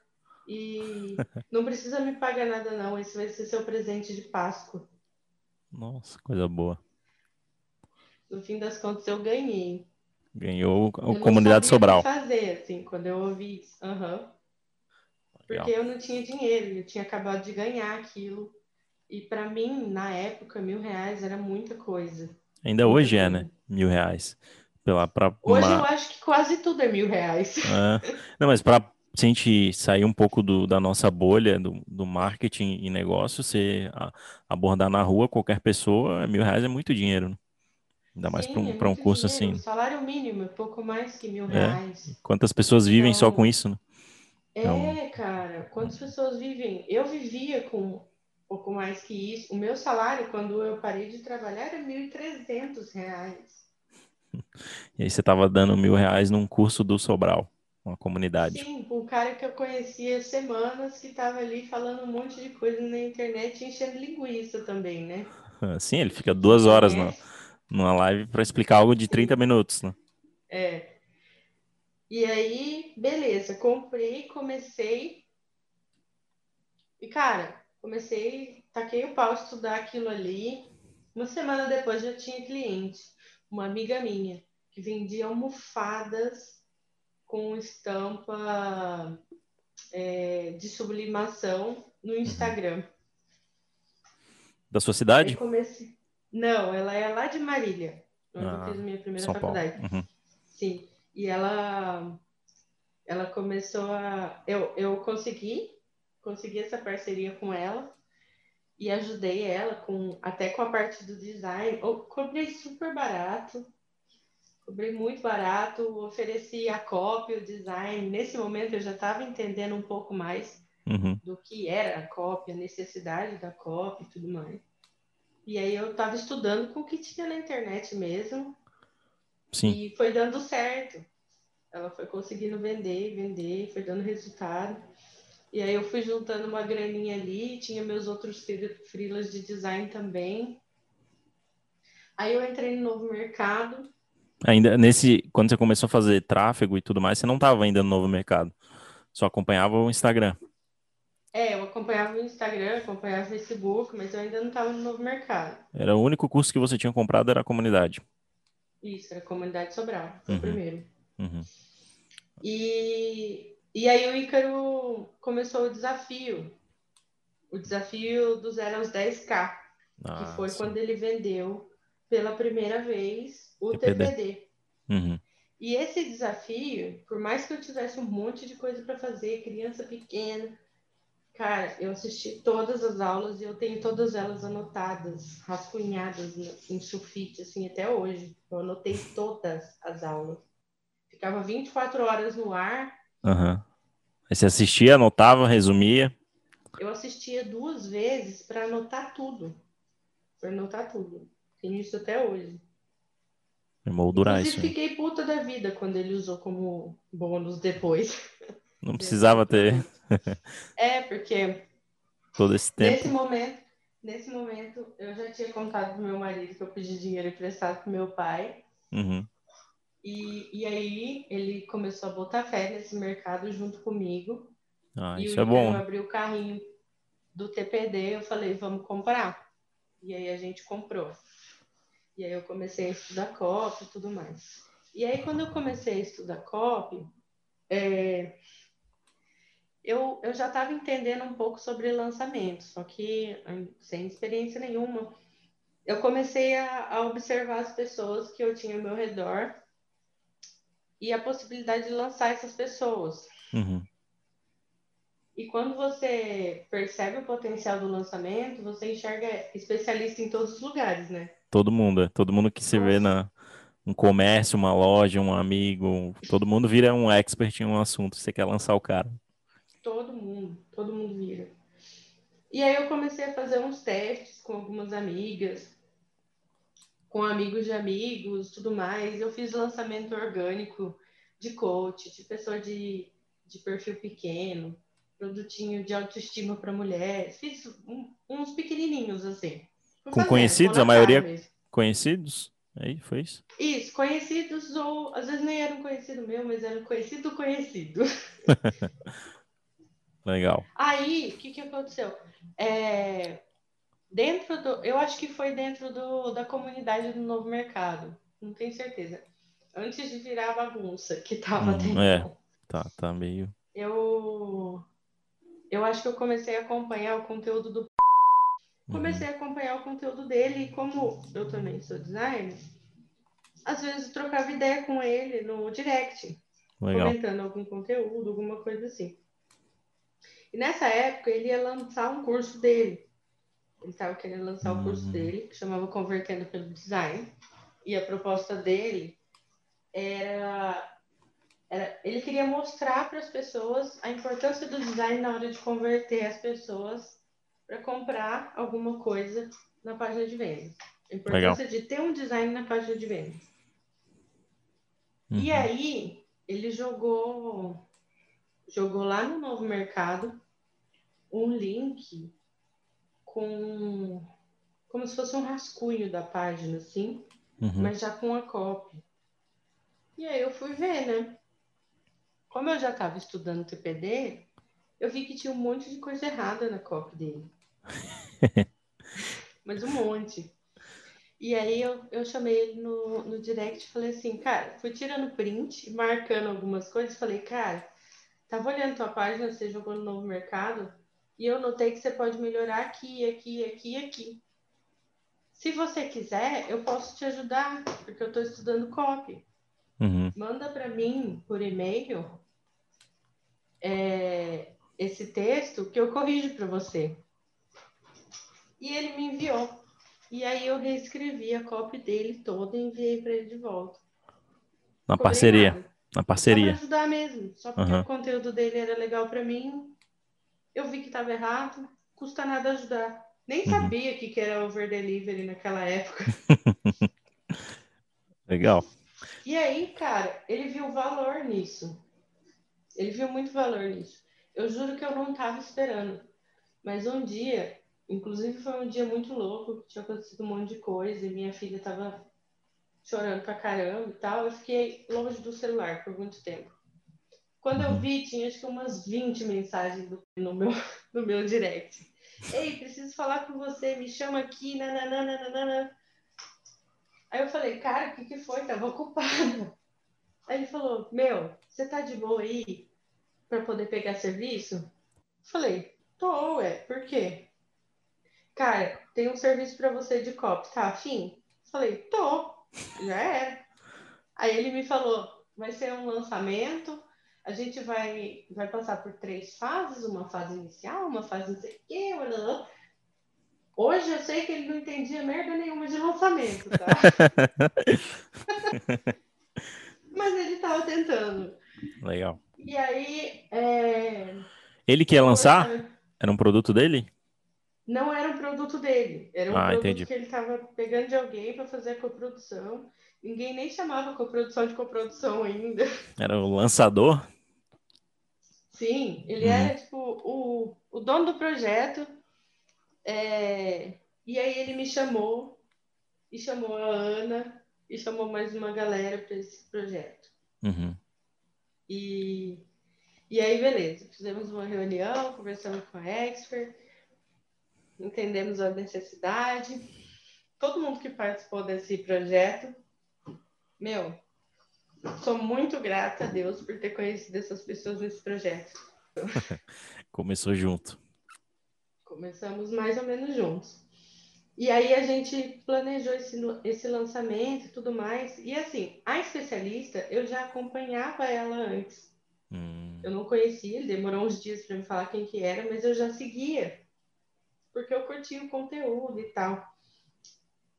e não precisa me pagar nada, não. Esse vai ser seu presente de Páscoa. Nossa, coisa boa. No fim das contas, eu ganhei. Ganhou a comunidade Sobral. fazer, assim, quando eu ouvi isso. Uhum. Porque eu não tinha dinheiro, eu tinha acabado de ganhar aquilo. E para mim, na época, mil reais era muita coisa. Ainda hoje é, né? Mil reais. Pela, pra Hoje uma... eu acho que quase tudo é mil reais. É. Não, mas para se a gente sair um pouco do, da nossa bolha do, do marketing e negócio, você abordar na rua qualquer pessoa, mil reais é muito dinheiro. Né? Ainda mais para um, é um curso dinheiro. assim. salário mínimo é pouco mais que mil é. reais. Quantas pessoas vivem então, só com isso, né? É, então... cara, quantas pessoas vivem? Eu vivia com um pouco mais que isso. O meu salário, quando eu parei de trabalhar, era R$ 1.300. E aí você estava dando mil reais num curso do Sobral, uma comunidade. Sim, um cara que eu conhecia semanas que estava ali falando um monte de coisa na internet enchendo linguiça também, né? Sim, ele fica duas horas na, numa live para explicar algo de 30 minutos, né? É. E aí, beleza, comprei, comecei. E, cara, comecei, taquei o pau estudar aquilo ali. Uma semana depois já tinha cliente, uma amiga minha, que vendia almofadas com estampa é, de sublimação no uhum. Instagram. Da sua cidade? Comecei... Não, ela é lá de Marília, onde ah, eu fiz minha primeira São faculdade. Uhum. Sim. E ela, ela começou a. Eu, eu consegui, consegui essa parceria com ela e ajudei ela com até com a parte do design. Eu cobrei super barato, cobrei muito barato, ofereci a cópia, o design. Nesse momento eu já estava entendendo um pouco mais uhum. do que era a cópia, a necessidade da cópia e tudo mais. E aí eu estava estudando com o que tinha na internet mesmo. Sim. E foi dando certo. Ela foi conseguindo vender, vender, foi dando resultado. E aí eu fui juntando uma graninha ali, tinha meus outros freelas de design também. Aí eu entrei no novo mercado. Ainda nesse, quando você começou a fazer tráfego e tudo mais, você não estava ainda no novo mercado. Só acompanhava o Instagram. É, eu acompanhava o Instagram, acompanhava o Facebook, mas eu ainda não estava no novo mercado. Era o único curso que você tinha comprado era a comunidade. Isso, era Comunidade Sobral, foi uhum. o primeiro. Uhum. E, e aí o Ícaro começou o desafio. O desafio do 0 aos 10K, ah, que foi sim. quando ele vendeu pela primeira vez o TPD. TPD. Uhum. E esse desafio, por mais que eu tivesse um monte de coisa para fazer, criança pequena, Cara, eu assisti todas as aulas e eu tenho todas elas anotadas, rascunhadas em sulfite, assim, até hoje. Eu anotei todas as aulas. Ficava 24 horas no ar. Uhum. Aí você assistia, anotava, resumia? Eu assistia duas vezes para anotar tudo. Para anotar tudo. Tenho isso até hoje. Moldurar Inclusive, isso. fiquei puta da vida quando ele usou como bônus depois. Não precisava ter. é, porque todo esse tempo. Nesse momento, nesse momento, eu já tinha contado pro meu marido que eu pedi dinheiro emprestado pro meu pai. Uhum. E, e aí ele começou a botar fé nesse mercado junto comigo. Ah, e isso é bom. Eu abri o carrinho do TPD, eu falei, vamos comprar. E aí a gente comprou. E aí eu comecei a estudar COP e tudo mais. E aí quando eu comecei a estudar COP, é, eu, eu já estava entendendo um pouco sobre lançamento, só que sem experiência nenhuma. Eu comecei a, a observar as pessoas que eu tinha ao meu redor e a possibilidade de lançar essas pessoas. Uhum. E quando você percebe o potencial do lançamento, você enxerga especialista em todos os lugares, né? Todo mundo, é. todo mundo que se vê na um comércio, uma loja, um amigo, todo mundo vira um expert em um assunto. Você quer lançar o cara? Todo mundo, todo mundo vira. E aí eu comecei a fazer uns testes com algumas amigas, com amigos de amigos, tudo mais. Eu fiz lançamento orgânico de coach, de pessoa de, de perfil pequeno, produtinho de autoestima para mulheres. Fiz um, uns pequenininhos assim. Com conhecidos, a maioria mesmo. conhecidos? Aí, foi isso? Isso, conhecidos ou às vezes nem eram conhecido meu, mas eram conhecido conhecido. Legal. Aí, o que, que aconteceu? É, dentro do. Eu acho que foi dentro do, da comunidade do novo mercado. Não tenho certeza. Antes de virar a bagunça que tava hum, dentro. É, tá, tá meio. Eu. Eu acho que eu comecei a acompanhar o conteúdo do. Uhum. Comecei uhum. a acompanhar o conteúdo dele e como eu também sou designer, às vezes trocava ideia com ele no direct. Legal. comentando algum conteúdo, alguma coisa assim. E nessa época ele ia lançar um curso dele. Ele estava querendo lançar o curso uhum. dele, que chamava Convertendo pelo Design. E a proposta dele era, era ele queria mostrar para as pessoas a importância do design na hora de converter as pessoas para comprar alguma coisa na página de vendas. A importância Legal. de ter um design na página de vendas. Uhum. E aí ele jogou jogou lá no novo mercado um link com como se fosse um rascunho da página, assim, uhum. mas já com a copy. E aí eu fui ver, né? Como eu já estava estudando TPD, eu vi que tinha um monte de coisa errada na copy dele. mas um monte. E aí eu, eu chamei ele no, no direct e falei assim, cara, fui tirando print, marcando algumas coisas, falei, cara, tava olhando tua página, você jogou no novo mercado, e eu notei que você pode melhorar aqui, aqui, aqui e aqui. Se você quiser, eu posso te ajudar, porque eu estou estudando copy. Uhum. Manda para mim por e-mail é, esse texto que eu corrijo para você. E ele me enviou. E aí eu reescrevi a copy dele toda e enviei para ele de volta. Na parceria. Nada. Na parceria. Só pra ajudar mesmo. Só porque uhum. o conteúdo dele era legal para mim, eu vi que estava errado, custa nada ajudar. Nem uhum. sabia que, que era over delivery naquela época. Legal. E aí, cara, ele viu valor nisso. Ele viu muito valor nisso. Eu juro que eu não estava esperando. Mas um dia, inclusive foi um dia muito louco, tinha acontecido um monte de coisa e minha filha estava chorando pra caramba e tal. Eu fiquei longe do celular por muito tempo. Quando eu uhum. vi, tinha acho que umas 20 mensagens do, no, meu, no meu direct. Ei, preciso falar com você, me chama aqui, nananana. Aí eu falei, cara, o que, que foi? Tava ocupada. Aí ele falou, meu, você tá de boa aí para poder pegar serviço? Falei, tô, ué, por quê? Cara, tem um serviço para você de copo, tá afim? Falei, tô, já era. Aí ele me falou, vai ser um lançamento, a gente vai, vai passar por três fases, uma fase inicial, uma fase não sei o quê, Hoje eu sei que ele não entendia merda nenhuma de lançamento, tá? Mas ele estava tentando. Legal. E aí. É... Ele quer lançar? Era um produto dele? Não era um produto dele. Era um ah, produto entendi. que ele estava pegando de alguém para fazer a coprodução. Ninguém nem chamava coprodução de coprodução ainda. Era o lançador? Sim, ele uhum. era tipo o, o dono do projeto. É... E aí ele me chamou, e chamou a Ana, e chamou mais uma galera para esse projeto. Uhum. E, e aí, beleza, fizemos uma reunião, conversamos com a expert, entendemos a necessidade. Todo mundo que participou desse projeto, meu, Sou muito grata a Deus por ter conhecido essas pessoas nesse projeto. Começou junto. Começamos mais ou menos juntos. E aí a gente planejou esse, esse lançamento e tudo mais. E assim, a especialista, eu já acompanhava ela antes. Hum. Eu não conhecia, demorou uns dias para me falar quem que era, mas eu já seguia. Porque eu curtia o conteúdo e tal.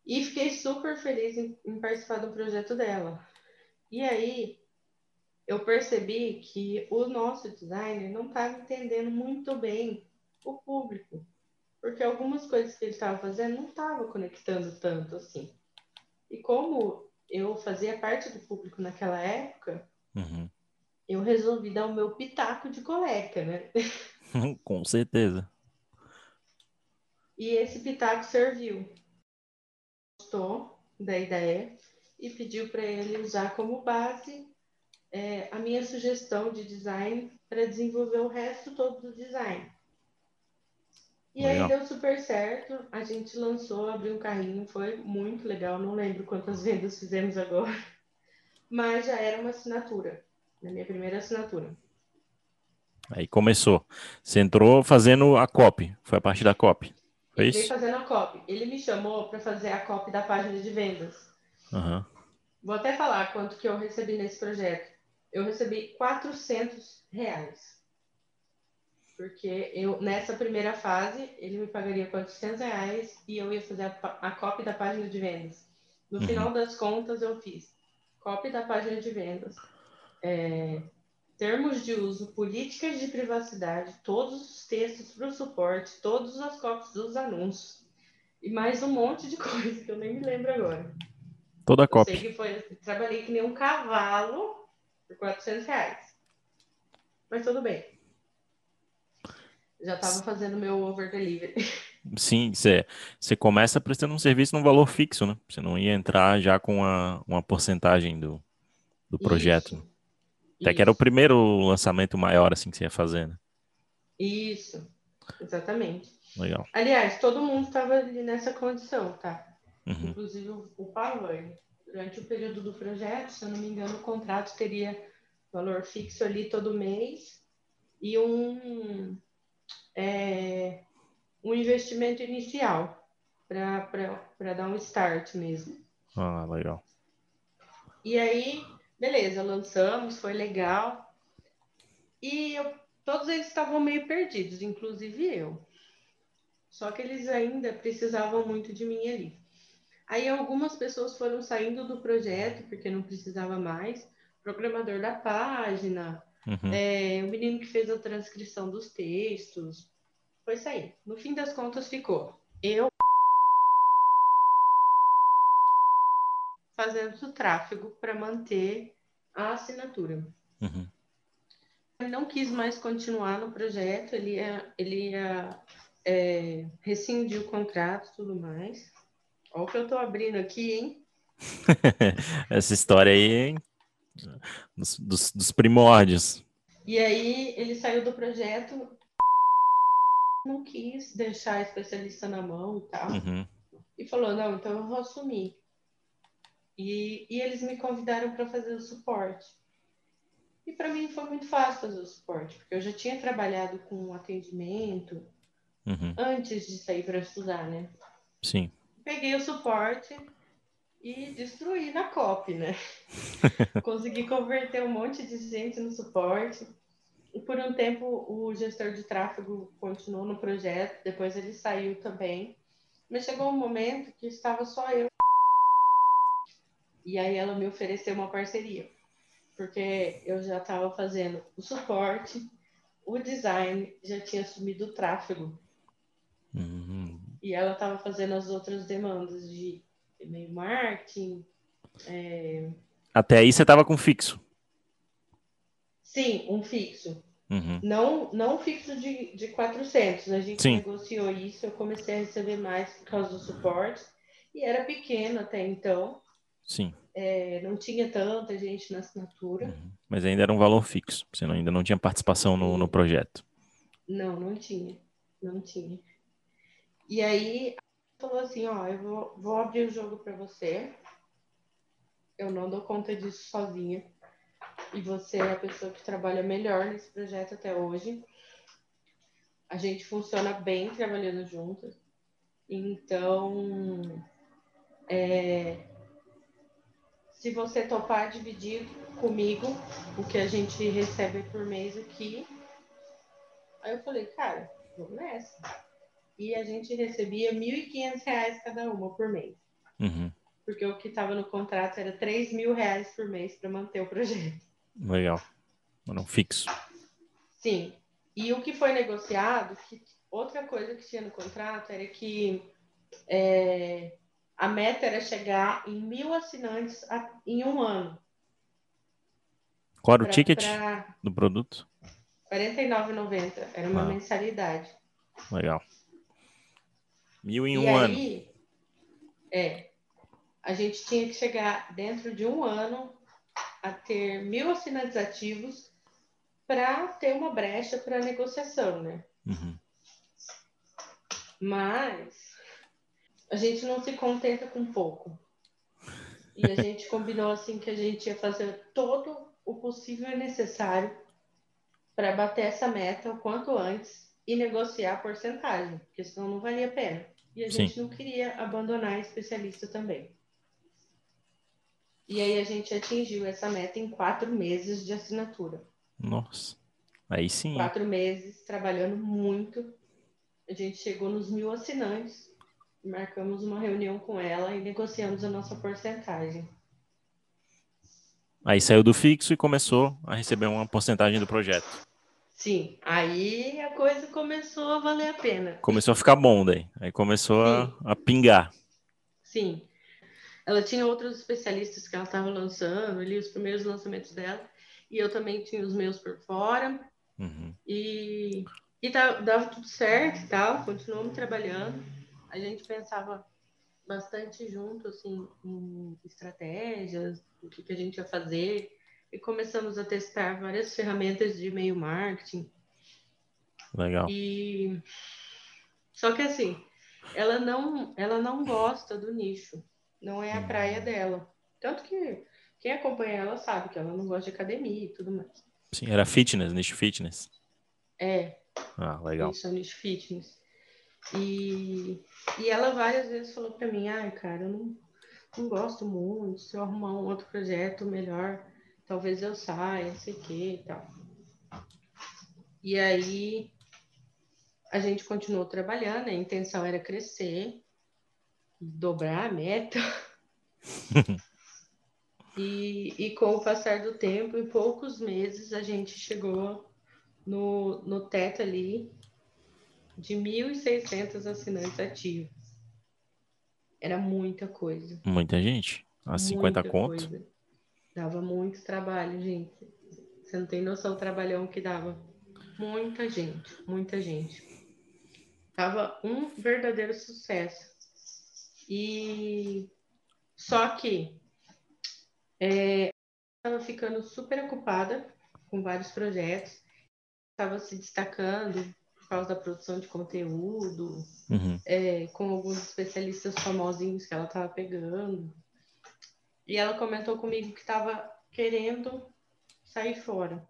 E fiquei super feliz em, em participar do projeto dela. E aí eu percebi que o nosso designer não estava entendendo muito bem o público, porque algumas coisas que ele estava fazendo não estavam conectando tanto assim. E como eu fazia parte do público naquela época, uhum. eu resolvi dar o meu pitaco de coleca, né? Com certeza. E esse pitaco serviu. Gostou da ideia e pediu para ele usar como base é, a minha sugestão de design para desenvolver o resto todo do design. E legal. aí deu super certo, a gente lançou, abriu um carrinho, foi muito legal, não lembro quantas vendas fizemos agora, mas já era uma assinatura, na minha primeira assinatura. Aí começou. Você entrou fazendo a copy, foi a parte da copy. Foi isso? fazendo a copy. Ele me chamou para fazer a copy da página de vendas. Uhum. Vou até falar quanto que eu recebi nesse projeto. eu recebi 400 reais. Porque eu, nessa primeira fase, ele me pagaria 400 reais e eu ia fazer a, a cópia da página de vendas. No uhum. final das contas, eu fiz cópia da página de vendas, é, termos de uso, políticas de privacidade, todos os textos para o suporte, todas as cópias dos anúncios e mais um monte de coisa que eu nem me lembro agora. Toda a cópia. Sei que foi, trabalhei que nem um cavalo por 400 reais. Mas tudo bem. Já estava fazendo meu over delivery. Sim, você, você começa prestando um serviço num valor fixo, né? Você não ia entrar já com uma, uma porcentagem do, do projeto. Isso. Até Isso. que era o primeiro lançamento maior assim que você ia fazer, né? Isso, exatamente. Legal. Aliás, todo mundo estava ali nessa condição, tá? Uhum. Inclusive o, o. Durante o período do projeto, se eu não me engano, o contrato teria valor fixo ali todo mês e um, é, um investimento inicial para dar um start mesmo. Ah, legal. E aí, beleza, lançamos, foi legal. E eu, todos eles estavam meio perdidos, inclusive eu. Só que eles ainda precisavam muito de mim ali. Aí algumas pessoas foram saindo do projeto porque não precisava mais. Programador da página, uhum. é, o menino que fez a transcrição dos textos, foi sair. No fim das contas ficou eu fazendo o tráfego para manter a assinatura. Uhum. Ele não quis mais continuar no projeto, ele ia, ele ia é, rescindir o contrato e tudo mais. Olha o que eu estou abrindo aqui, hein? Essa história aí, hein? Dos, dos, dos primórdios. E aí ele saiu do projeto, não quis deixar a especialista na mão e tal. Uhum. E falou, não, então eu vou assumir. E, e eles me convidaram para fazer o suporte. E para mim foi muito fácil fazer o suporte, porque eu já tinha trabalhado com atendimento uhum. antes de sair para estudar, né? Sim. Peguei o suporte e destruí na COP, né? Consegui converter um monte de gente no suporte. E por um tempo o gestor de tráfego continuou no projeto, depois ele saiu também. Mas chegou um momento que estava só eu. E aí ela me ofereceu uma parceria, porque eu já estava fazendo o suporte, o design, já tinha assumido o tráfego. Uhum. E ela estava fazendo as outras demandas de e-mail marketing. É... Até aí você estava com fixo? Sim, um fixo. Uhum. Não, não fixo de, de 400. A gente Sim. negociou isso, eu comecei a receber mais por causa do suporte. E era pequeno até então. Sim. É, não tinha tanta gente na assinatura. Uhum. Mas ainda era um valor fixo. Você ainda não tinha participação no, no projeto. Não, não tinha. Não tinha. E aí falou assim, ó, eu vou, vou abrir o jogo para você. Eu não dou conta disso sozinha. E você é a pessoa que trabalha melhor nesse projeto até hoje. A gente funciona bem trabalhando juntas. Então, é, se você topar dividir comigo o que a gente recebe por mês aqui. Aí eu falei, cara, vamos nessa. E a gente recebia R$ 1.500 cada uma por mês. Uhum. Porque o que estava no contrato era R$ mil reais por mês para manter o projeto. Legal. Não fixo. Sim. E o que foi negociado, que outra coisa que tinha no contrato era que é, a meta era chegar em mil assinantes em um ano. Qual era o ticket pra... do produto? R$ 49,90. Era uma ah. mensalidade. Legal. Mil em e um aí, ano. É. A gente tinha que chegar dentro de um ano a ter mil assinantes ativos para ter uma brecha para negociação, né? Uhum. Mas a gente não se contenta com pouco. E a gente combinou assim que a gente ia fazer todo o possível e necessário para bater essa meta o quanto antes e negociar a porcentagem, porque senão não valia a pena. E a Sim. gente não queria abandonar a especialista também. E aí a gente atingiu essa meta em quatro meses de assinatura. Nossa, aí sim. Quatro meses, trabalhando muito. A gente chegou nos mil assinantes, marcamos uma reunião com ela e negociamos a nossa porcentagem. Aí saiu do fixo e começou a receber uma porcentagem do projeto. Sim, aí a coisa começou a valer a pena. Começou a ficar bom daí. Aí começou a, a, pingar. Sim. Ela tinha outros especialistas que ela estava lançando, ali os primeiros lançamentos dela. E eu também tinha os meus por fora. Uhum. E, e dava tudo certo e tal, continuamos trabalhando. A gente pensava bastante junto, assim, em estratégias, o que, que a gente ia fazer, e começamos a testar várias ferramentas de e-mail marketing. Legal. E só que assim, ela não, ela não gosta do nicho, não é a praia hum. dela. Tanto que quem acompanha ela sabe que ela não gosta de academia e tudo mais. Sim, era fitness, nicho fitness. É. Ah, legal. Isso, é nicho fitness. E, e ela várias vezes falou para mim, ai, cara, eu não, não gosto muito, se eu arrumar um outro projeto melhor, talvez eu saia, não sei o que e tal. E aí a gente continuou trabalhando, a intenção era crescer, dobrar a meta. e, e com o passar do tempo, em poucos meses, a gente chegou no, no teto ali de 1.600 assinantes ativos. Era muita coisa. Muita gente. A 50 conto. Dava muito trabalho, gente. Você não tem noção do trabalhão que dava. Muita gente, muita gente. Tava um verdadeiro sucesso. E só que é, estava ficando super ocupada com vários projetos, estava se destacando causa da produção de conteúdo, uhum. é, com alguns especialistas famosinhos que ela estava pegando. E ela comentou comigo que estava querendo sair fora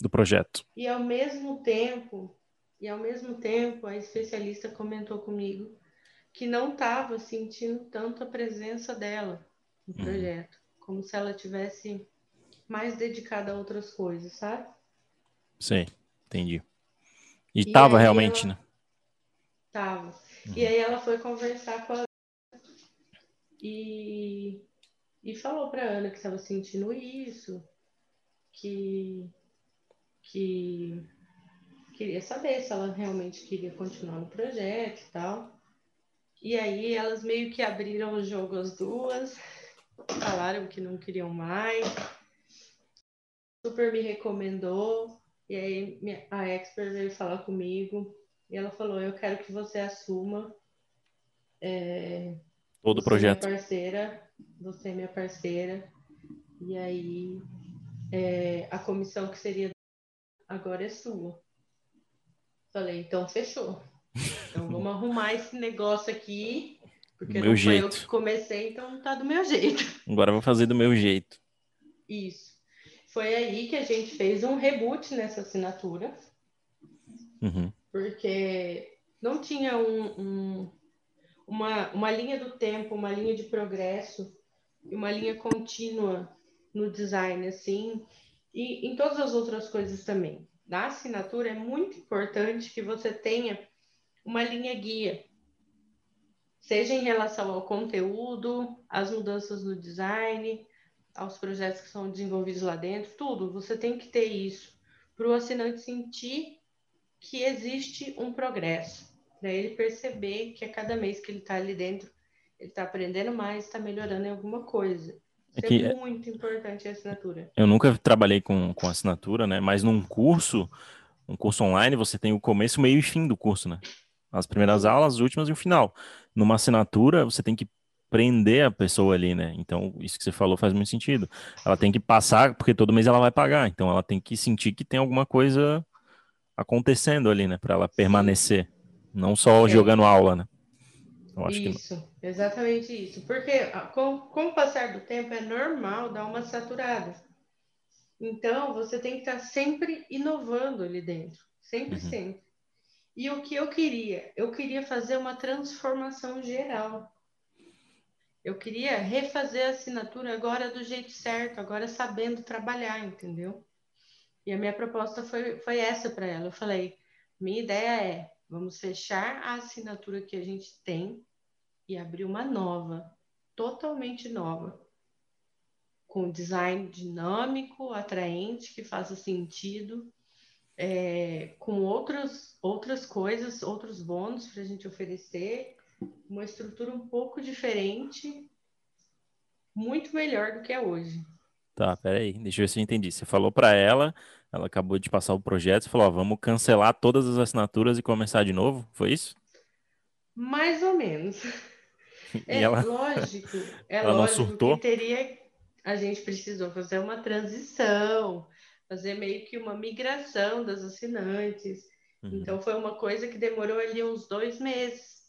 do projeto. E ao mesmo tempo, e ao mesmo tempo, a especialista comentou comigo que não estava sentindo tanto a presença dela no uhum. projeto, como se ela tivesse mais dedicada a outras coisas, sabe? Sim, entendi. E, estava realmente, ela... né? Tava. Uhum. E aí ela foi conversar com a e, e falou para Ana que estava sentindo isso, que que queria saber se ela realmente queria continuar no projeto e tal. E aí elas meio que abriram o jogo as duas, falaram que não queriam mais. Super me recomendou. E aí a expert veio falar comigo e ela falou: Eu quero que você assuma. É, Todo o projeto. É minha parceira, você é minha parceira. E aí é, a comissão que seria agora é sua. Falei, então fechou. Então vamos arrumar esse negócio aqui, porque meu não jeito. foi eu que comecei, então tá do meu jeito. Agora eu vou fazer do meu jeito. Isso. Foi aí que a gente fez um reboot nessa assinatura. Uhum. Porque não tinha um, um, uma, uma linha do tempo, uma linha de progresso e uma linha contínua no design, assim, e em todas as outras coisas também. Na assinatura é muito importante que você tenha uma linha guia, seja em relação ao conteúdo, às mudanças no design, aos projetos que são desenvolvidos lá dentro, tudo. Você tem que ter isso para o assinante sentir que existe um progresso, para ele perceber que a cada mês que ele está ali dentro, ele está aprendendo mais, está melhorando em alguma coisa. Isso é, que é muito importante a assinatura. Eu nunca trabalhei com, com assinatura, né? Mas num curso, um curso online, você tem o começo, meio e fim do curso, né? As primeiras aulas, as últimas e o final. Numa assinatura, você tem que prender a pessoa ali, né? Então, isso que você falou faz muito sentido. Ela tem que passar, porque todo mês ela vai pagar. Então, ela tem que sentir que tem alguma coisa acontecendo ali, né? Para ela permanecer. Não só é. jogando aula, né? isso, que... exatamente isso. Porque ah, com, com o passar do tempo é normal dar uma saturada. Então, você tem que estar sempre inovando ali dentro. Sempre, uhum. sempre. E o que eu queria? Eu queria fazer uma transformação geral. Eu queria refazer a assinatura agora do jeito certo, agora sabendo trabalhar, entendeu? E a minha proposta foi, foi essa para ela. Eu falei: minha ideia é, vamos fechar a assinatura que a gente tem e abrir uma nova, totalmente nova, com design dinâmico, atraente, que faça sentido, é, com outros, outras coisas, outros bônus para a gente oferecer, uma estrutura um pouco diferente, muito melhor do que é hoje. Tá, peraí, deixa eu ver se eu entendi. Você falou para ela, ela acabou de passar o projeto, você falou, ó, vamos cancelar todas as assinaturas e começar de novo, foi isso? Mais ou menos. é ela... lógico, é ela lógico não surtou? que teria, a gente precisou fazer uma transição, fazer meio que uma migração das assinantes. Uhum. Então foi uma coisa que demorou ali uns dois meses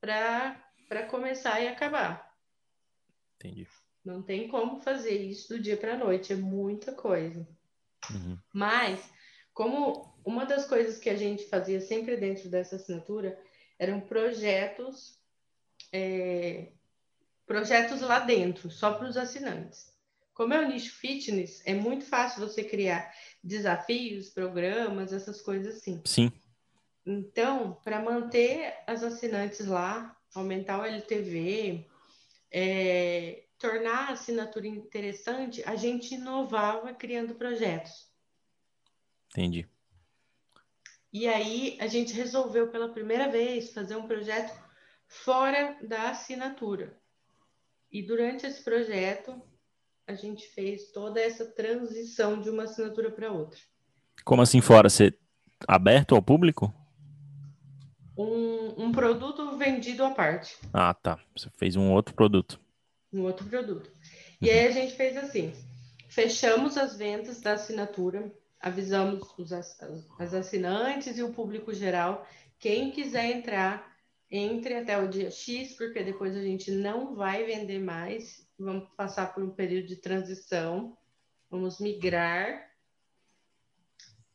para começar e acabar. Entendi. Não tem como fazer isso do dia para a noite, é muita coisa. Uhum. Mas, como uma das coisas que a gente fazia sempre dentro dessa assinatura eram projetos, é, projetos lá dentro, só para os assinantes. Como é o nicho fitness, é muito fácil você criar desafios, programas, essas coisas assim. Sim. Então, para manter as assinantes lá, aumentar o LTV, é, tornar a assinatura interessante, a gente inovava criando projetos. Entendi. E aí a gente resolveu pela primeira vez fazer um projeto fora da assinatura. E durante esse projeto a gente fez toda essa transição de uma assinatura para outra. Como assim fora? Ser aberto ao público? Um, um produto vendido à parte. Ah, tá. Você fez um outro produto. Um outro produto. E aí a gente fez assim: fechamos as vendas da assinatura, avisamos os, as assinantes e o público geral. Quem quiser entrar, entre até o dia X, porque depois a gente não vai vender mais. Vamos passar por um período de transição. Vamos migrar.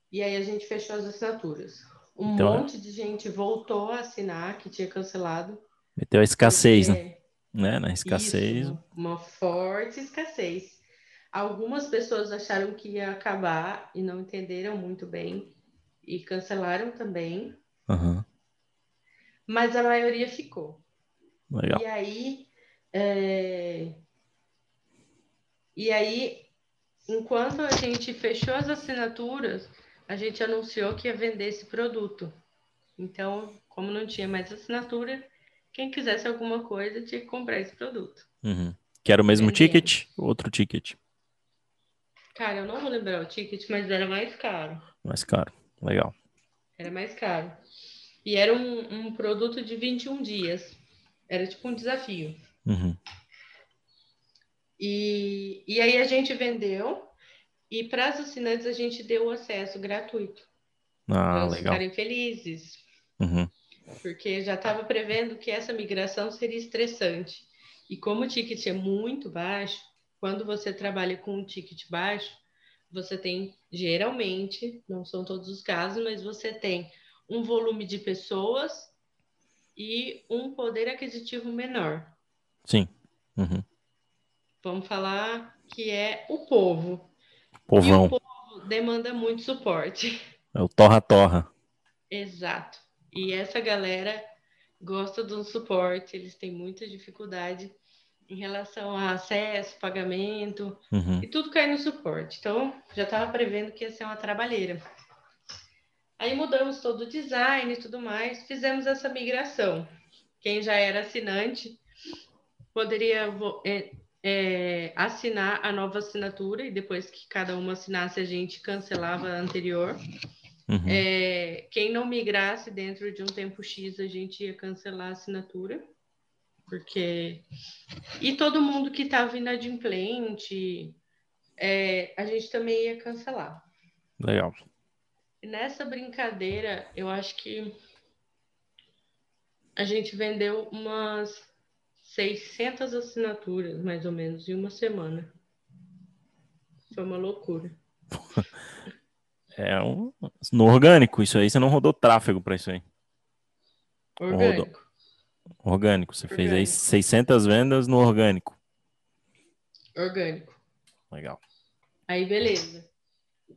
E aí a gente fechou as assinaturas. Um então, monte de gente voltou a assinar que tinha cancelado. Meteu a escassez, né? né? Na escassez. Isso, uma forte escassez. Algumas pessoas acharam que ia acabar e não entenderam muito bem e cancelaram também. Uhum. Mas a maioria ficou. Legal. E aí, é... e aí, enquanto a gente fechou as assinaturas, a gente anunciou que ia vender esse produto. Então, como não tinha mais assinatura, quem quisesse alguma coisa tinha que comprar esse produto. Uhum. Que era o mesmo Vendendo. ticket? Outro ticket? Cara, eu não vou lembrar o ticket, mas era mais caro. Mais caro, legal. Era mais caro. E era um, um produto de 21 dias. Era tipo um desafio. Uhum. E, e aí a gente vendeu e para as assinantes a gente deu o acesso gratuito. Ah, para legal. ficarem felizes. Uhum. Porque já estava prevendo que essa migração seria estressante. E como o ticket é muito baixo, quando você trabalha com um ticket baixo, você tem, geralmente, não são todos os casos, mas você tem um volume de pessoas e um poder aquisitivo menor. Sim. Uhum. Vamos falar que é o povo. Povão. E o povo demanda muito suporte. É o torra-torra. Exato. E essa galera gosta do suporte, eles têm muita dificuldade em relação a acesso, pagamento, uhum. e tudo cai no suporte. Então, já estava prevendo que ia ser uma trabalheira. Aí mudamos todo o design e tudo mais, fizemos essa migração. Quem já era assinante poderia é, assinar a nova assinatura e depois que cada uma assinasse, a gente cancelava a anterior. Uhum. É, quem não migrasse dentro de um tempo X, a gente ia cancelar a assinatura. Porque. E todo mundo que estava inadimplente, é, a gente também ia cancelar. Legal. Nessa brincadeira, eu acho que a gente vendeu umas 600 assinaturas, mais ou menos, em uma semana. Foi uma loucura. É um no orgânico, isso aí você não rodou tráfego para isso aí. Orgânico. Orgânico. Você orgânico. fez aí 600 vendas no orgânico. Orgânico. Legal. Aí, beleza.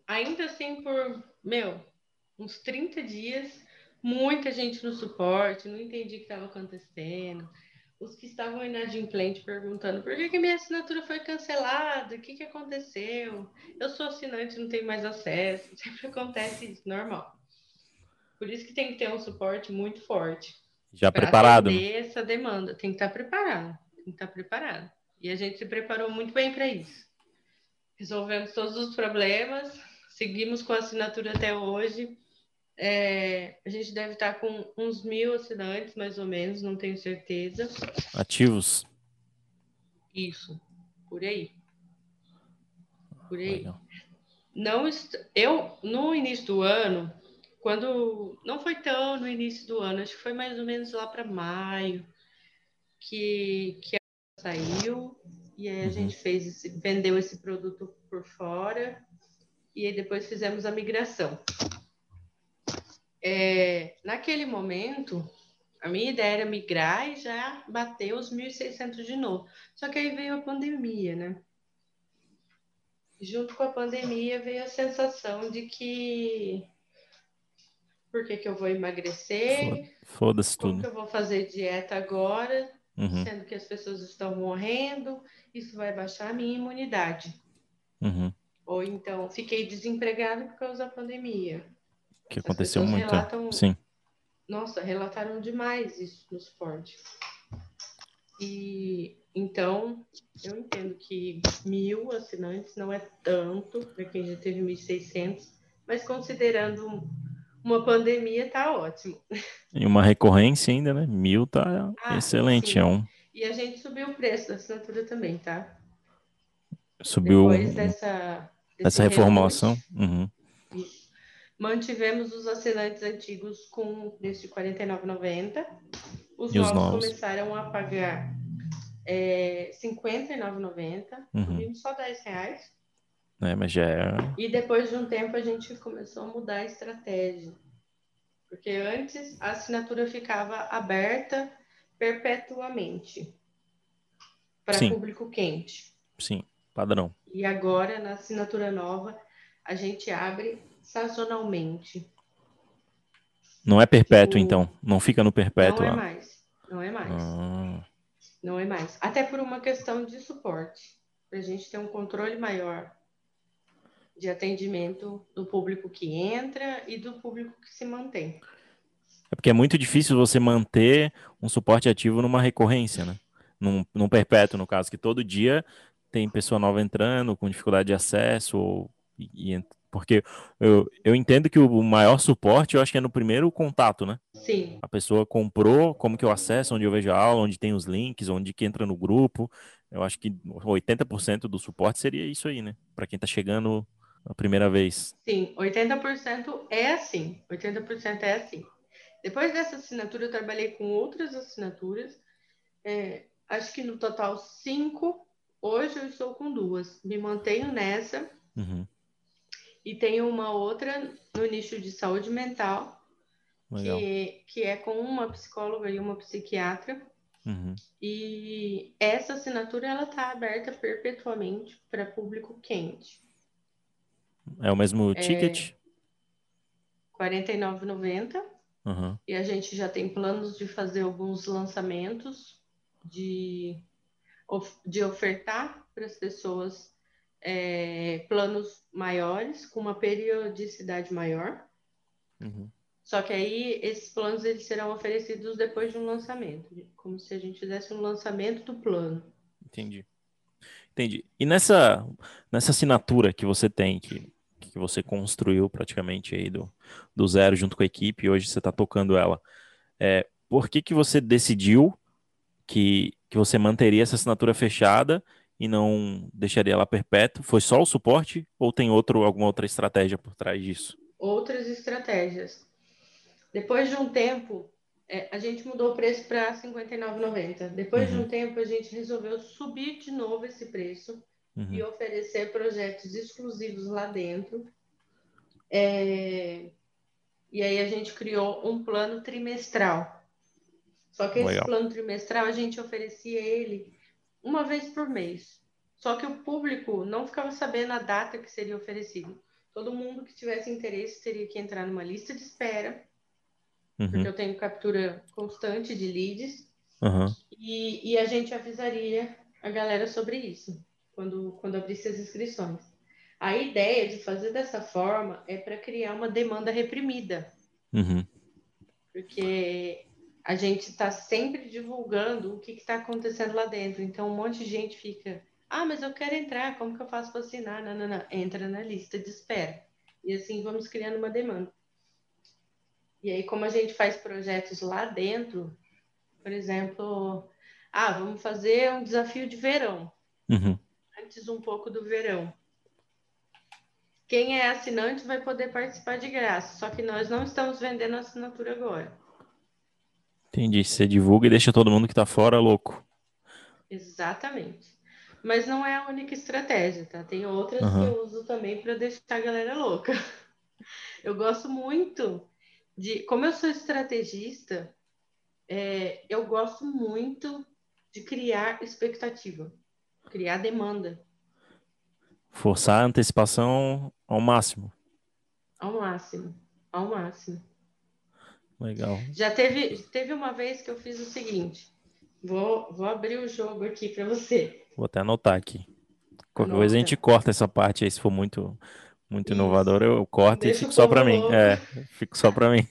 Ainda assim, por, meu, uns 30 dias, muita gente no suporte, não entendi o que estava acontecendo. Os que estavam inadimplentes perguntando por que, que minha assinatura foi cancelada, o que, que aconteceu? Eu sou assinante, não tenho mais acesso. Sempre acontece isso, normal. Por isso que tem que ter um suporte muito forte. Já preparado. Atender essa demanda. Tem que estar preparado. Tem que estar preparado. E a gente se preparou muito bem para isso. Resolvemos todos os problemas, seguimos com a assinatura até hoje. É, a gente deve estar com uns mil assinantes, mais ou menos, não tenho certeza. Ativos. Isso, por aí. Por aí. Legal. Não. Eu, no início do ano, quando. Não foi tão no início do ano, acho que foi mais ou menos lá para maio, que, que saiu, e aí a uhum. gente fez esse, vendeu esse produto por fora, e aí depois fizemos a migração. É, naquele momento, a minha ideia era migrar e já bater os 1.600 de novo. Só que aí veio a pandemia, né? Junto com a pandemia veio a sensação de que por que, que eu vou emagrecer? Foda-se tudo. Como que eu vou fazer dieta agora, uhum. sendo que as pessoas estão morrendo? Isso vai baixar a minha imunidade. Uhum. Ou então, fiquei desempregado por causa da pandemia que aconteceu muito. Relatam, Sim. Nossa, relataram demais isso no suporte. E então eu entendo que mil assinantes não é tanto para quem já teve 1.600, mas considerando uma pandemia tá ótimo. E uma recorrência ainda, né? Mil tá ah, excelente. É um... E a gente subiu o preço da assinatura também, tá? Subiu Depois dessa, dessa reformulação. Uhum. Mantivemos os assinantes antigos com preço de R$ 49,90. Os novos, novos começaram a pagar é, R$ 59,90. Uhum. Só R$ reais. É, mas já é... E depois de um tempo a gente começou a mudar a estratégia. Porque antes a assinatura ficava aberta perpetuamente para público quente. Sim, padrão. E agora, na assinatura nova, a gente abre sazonalmente. Não é perpétuo, tipo, então? Não fica no perpétuo? Não é mais. Não é mais. Ah. Não é mais. Até por uma questão de suporte. Para a gente ter um controle maior de atendimento do público que entra e do público que se mantém. É porque é muito difícil você manter um suporte ativo numa recorrência, né? Num, num perpétuo, no caso, que todo dia tem pessoa nova entrando com dificuldade de acesso ou, e, e porque eu, eu entendo que o maior suporte, eu acho que é no primeiro contato, né? Sim. A pessoa comprou, como que eu acesso, onde eu vejo a aula, onde tem os links, onde que entra no grupo. Eu acho que 80% do suporte seria isso aí, né? Para quem está chegando a primeira vez. Sim, 80% é assim. 80% é assim. Depois dessa assinatura, eu trabalhei com outras assinaturas. É, acho que no total cinco. Hoje eu estou com duas. Me mantenho nessa. Uhum. E tem uma outra no nicho de saúde mental, que, que é com uma psicóloga e uma psiquiatra. Uhum. E essa assinatura ela está aberta perpetuamente para público quente. É o mesmo ticket? R$ 49,90. Uhum. E a gente já tem planos de fazer alguns lançamentos, de, de ofertar para as pessoas é, planos maiores, com uma periodicidade maior. Uhum. Só que aí esses planos eles serão oferecidos depois de um lançamento, como se a gente fizesse um lançamento do plano. Entendi. Entendi. E nessa, nessa assinatura que você tem, que, que você construiu praticamente aí do, do zero junto com a equipe, e hoje você está tocando ela, é, por que, que você decidiu que, que você manteria essa assinatura fechada e não deixaria ela perpétua? Foi só o suporte ou tem outro, alguma outra estratégia por trás disso? Outras estratégias. Depois de um tempo, é, a gente mudou o preço para R$ 59,90. Depois uhum. de um tempo, a gente resolveu subir de novo esse preço uhum. e oferecer projetos exclusivos lá dentro. É... E aí a gente criou um plano trimestral. Só que esse plano trimestral a gente oferecia ele uma vez por mês. Só que o público não ficava sabendo a data que seria oferecido. Todo mundo que tivesse interesse teria que entrar numa lista de espera, uhum. porque eu tenho captura constante de leads, uhum. e, e a gente avisaria a galera sobre isso quando, quando abrisse as inscrições. A ideia de fazer dessa forma é para criar uma demanda reprimida. Uhum. Porque a gente está sempre divulgando o que está acontecendo lá dentro. Então, um monte de gente fica: ah, mas eu quero entrar, como que eu faço para assinar? Não, não, não. Entra na lista de espera. E assim vamos criando uma demanda. E aí, como a gente faz projetos lá dentro, por exemplo, ah, vamos fazer um desafio de verão. Uhum. Antes um pouco do verão. Quem é assinante vai poder participar de graça, só que nós não estamos vendendo assinatura agora. Entendi. Você divulga e deixa todo mundo que está fora louco. Exatamente. Mas não é a única estratégia, tá? Tem outras uhum. que eu uso também para deixar a galera louca. Eu gosto muito de. Como eu sou estrategista, é, eu gosto muito de criar expectativa, criar demanda. Forçar a antecipação ao máximo. Ao máximo, ao máximo. Legal. Já teve, teve uma vez que eu fiz o seguinte. Vou, vou abrir o jogo aqui para você. Vou até anotar aqui. Qualquer Anota. coisa a gente corta essa parte aí, se for muito, muito inovador, eu corto Deixa e fico só para mim. É, fico só para mim.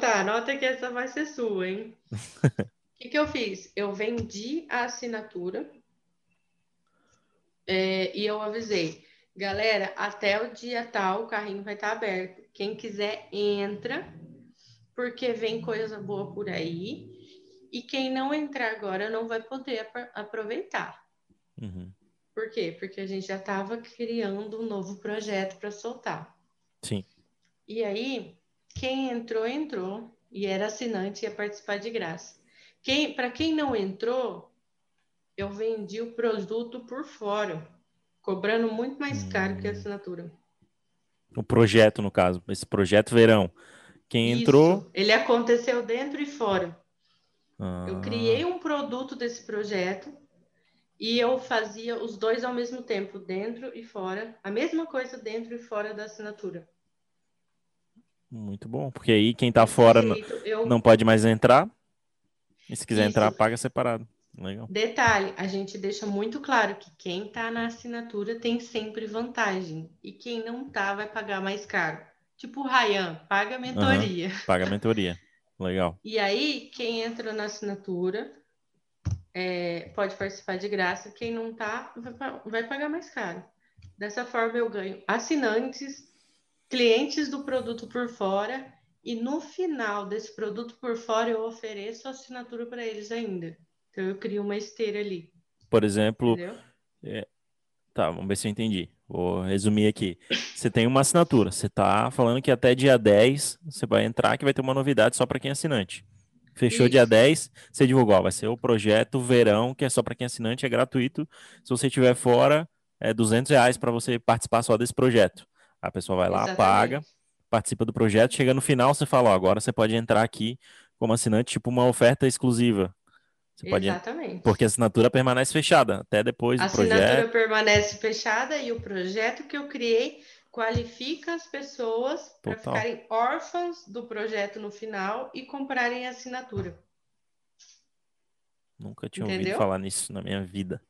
Tá, anota que essa vai ser sua, hein? O que, que eu fiz? Eu vendi a assinatura é, e eu avisei, galera, até o dia tal o carrinho vai estar aberto. Quem quiser entra, porque vem coisa boa por aí. E quem não entrar agora não vai poder aproveitar. Uhum. Por quê? Porque a gente já estava criando um novo projeto para soltar. Sim. E aí, quem entrou, entrou. E era assinante ia participar de graça. Quem, para quem não entrou, eu vendi o produto por fora, cobrando muito mais caro que a hum. assinatura. O projeto, no caso, esse projeto verão. Quem Isso. entrou. Ele aconteceu dentro e fora. Ah. Eu criei um produto desse projeto e eu fazia os dois ao mesmo tempo, dentro e fora, a mesma coisa dentro e fora da assinatura. Muito bom, porque aí quem está fora eu... não pode mais entrar e se quiser Isso. entrar, paga separado. Legal. Detalhe, a gente deixa muito claro que quem está na assinatura tem sempre vantagem. E quem não tá vai pagar mais caro. Tipo o Ryan, paga mentoria. Uhum, paga mentoria. Legal. E aí, quem entra na assinatura é, pode participar de graça. Quem não tá, vai, pagar mais caro. Dessa forma, eu ganho assinantes, clientes do produto por fora e no final desse produto por fora eu ofereço a assinatura para eles ainda. Então eu crio uma esteira ali. Por exemplo, é... tá, vamos ver se eu entendi. Vou resumir aqui. Você tem uma assinatura, você está falando que até dia 10 você vai entrar que vai ter uma novidade só para quem é assinante. Fechou Isso. dia 10, você divulgou, vai ser o projeto Verão, que é só para quem é assinante, é gratuito. Se você estiver fora, é 200 reais para você participar só desse projeto. A pessoa vai lá, Exatamente. paga, participa do projeto, chega no final, você fala, ó, agora você pode entrar aqui como assinante, tipo uma oferta exclusiva. Você Exatamente. Pode... Porque a assinatura permanece fechada até depois a do projeto. A assinatura permanece fechada e o projeto que eu criei qualifica as pessoas para ficarem órfãs do projeto no final e comprarem a assinatura. Nunca tinha Entendeu? ouvido falar nisso na minha vida.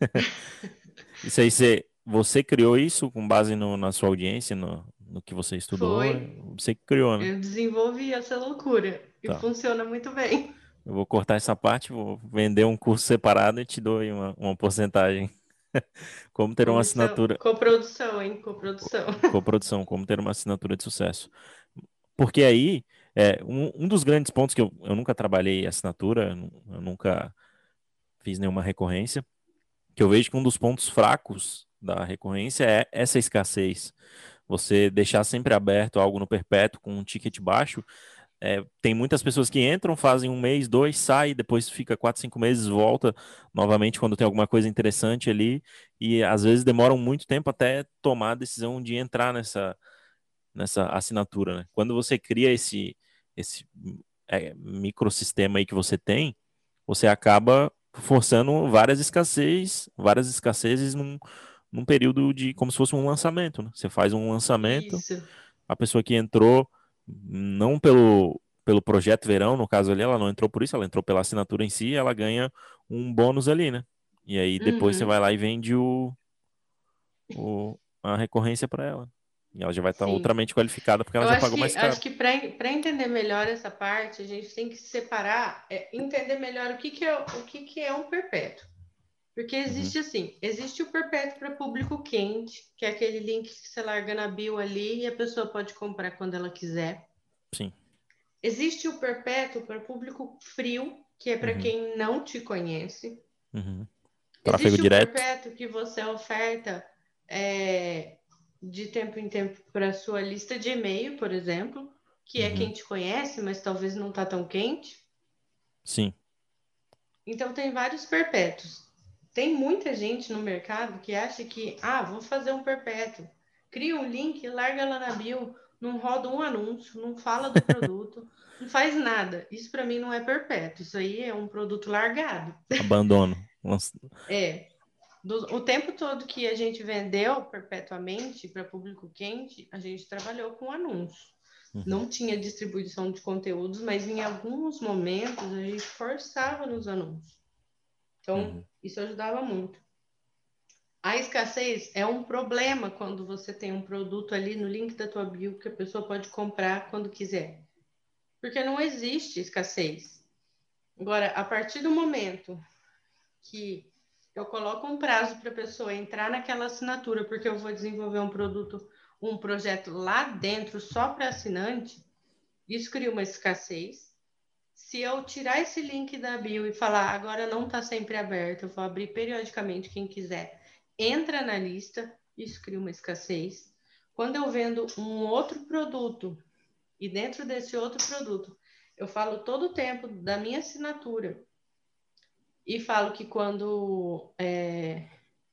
isso aí, você, você criou isso com base no, na sua audiência, no, no que você estudou? Foi. Você criou, né? Eu desenvolvi essa loucura tá. e funciona muito bem. Eu vou cortar essa parte, vou vender um curso separado e te dou uma, uma porcentagem. como ter uma assinatura. Coprodução, hein? Coprodução. Coprodução, como ter uma assinatura de sucesso. Porque aí, é, um, um dos grandes pontos que eu, eu nunca trabalhei assinatura, eu nunca fiz nenhuma recorrência, que eu vejo que um dos pontos fracos da recorrência é essa escassez. Você deixar sempre aberto algo no perpétuo com um ticket baixo. É, tem muitas pessoas que entram, fazem um mês, dois, sai, depois fica quatro, cinco meses, volta novamente quando tem alguma coisa interessante ali. E às vezes demoram muito tempo até tomar a decisão de entrar nessa, nessa assinatura. Né? Quando você cria esse, esse é, microsistema aí que você tem, você acaba forçando várias escassez, várias escassezes num, num período de como se fosse um lançamento. Né? Você faz um lançamento, Isso. a pessoa que entrou não pelo pelo projeto verão, no caso ali, ela não entrou por isso, ela entrou pela assinatura em si, ela ganha um bônus ali, né? E aí depois uhum. você vai lá e vende o, o a recorrência para ela. E ela já vai estar Sim. ultramente qualificada porque ela Eu já pagou que, mais caro. Acho que para entender melhor essa parte, a gente tem que separar, é, entender melhor o que, que, é, o que, que é um perpétuo. Porque uhum. existe uhum. assim, existe o perpétuo para público quente, que é aquele link que você larga na bio ali e a pessoa pode comprar quando ela quiser. Sim. Existe o perpétuo para público frio, que é para uhum. quem não te conhece. Uhum. Existe o direto. perpétuo que você oferta é, de tempo em tempo para sua lista de e-mail, por exemplo, que é uhum. é quem te conhece, mas talvez não está tão quente. Sim. Então tem vários perpétuos. Tem muita gente no mercado que acha que, ah, vou fazer um perpétuo. Cria um link, larga lá na bio, não roda um anúncio, não fala do produto, não faz nada. Isso para mim não é perpétuo, isso aí é um produto largado. Abandono. é. Do, o tempo todo que a gente vendeu perpetuamente para público quente, a gente trabalhou com anúncio. Uhum. Não tinha distribuição de conteúdos, mas em alguns momentos a gente forçava nos anúncios. Então, uhum. Isso ajudava muito. A escassez é um problema quando você tem um produto ali no link da tua bio que a pessoa pode comprar quando quiser. Porque não existe escassez. Agora, a partir do momento que eu coloco um prazo para a pessoa entrar naquela assinatura, porque eu vou desenvolver um produto, um projeto lá dentro só para assinante, isso cria uma escassez. Se eu tirar esse link da bio e falar agora não está sempre aberto, eu vou abrir periodicamente quem quiser entra na lista, isso cria uma escassez. Quando eu vendo um outro produto e dentro desse outro produto eu falo todo o tempo da minha assinatura e falo que quando é,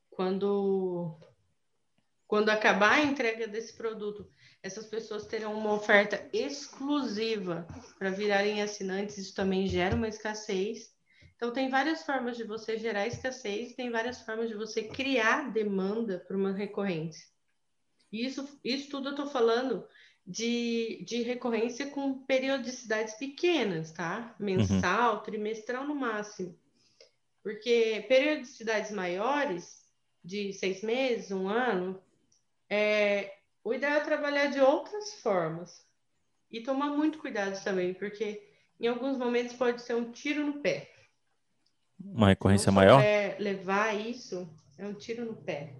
quando quando acabar a entrega desse produto, essas pessoas terão uma oferta exclusiva para virarem assinantes, isso também gera uma escassez. Então, tem várias formas de você gerar escassez, tem várias formas de você criar demanda para uma recorrência. E isso, isso tudo eu estou falando de, de recorrência com periodicidades pequenas, tá? Mensal, uhum. trimestral no máximo. Porque periodicidades maiores, de seis meses, um ano, é, o ideal é trabalhar de outras formas. E tomar muito cuidado também, porque em alguns momentos pode ser um tiro no pé. Uma recorrência maior? levar isso, é um tiro no pé.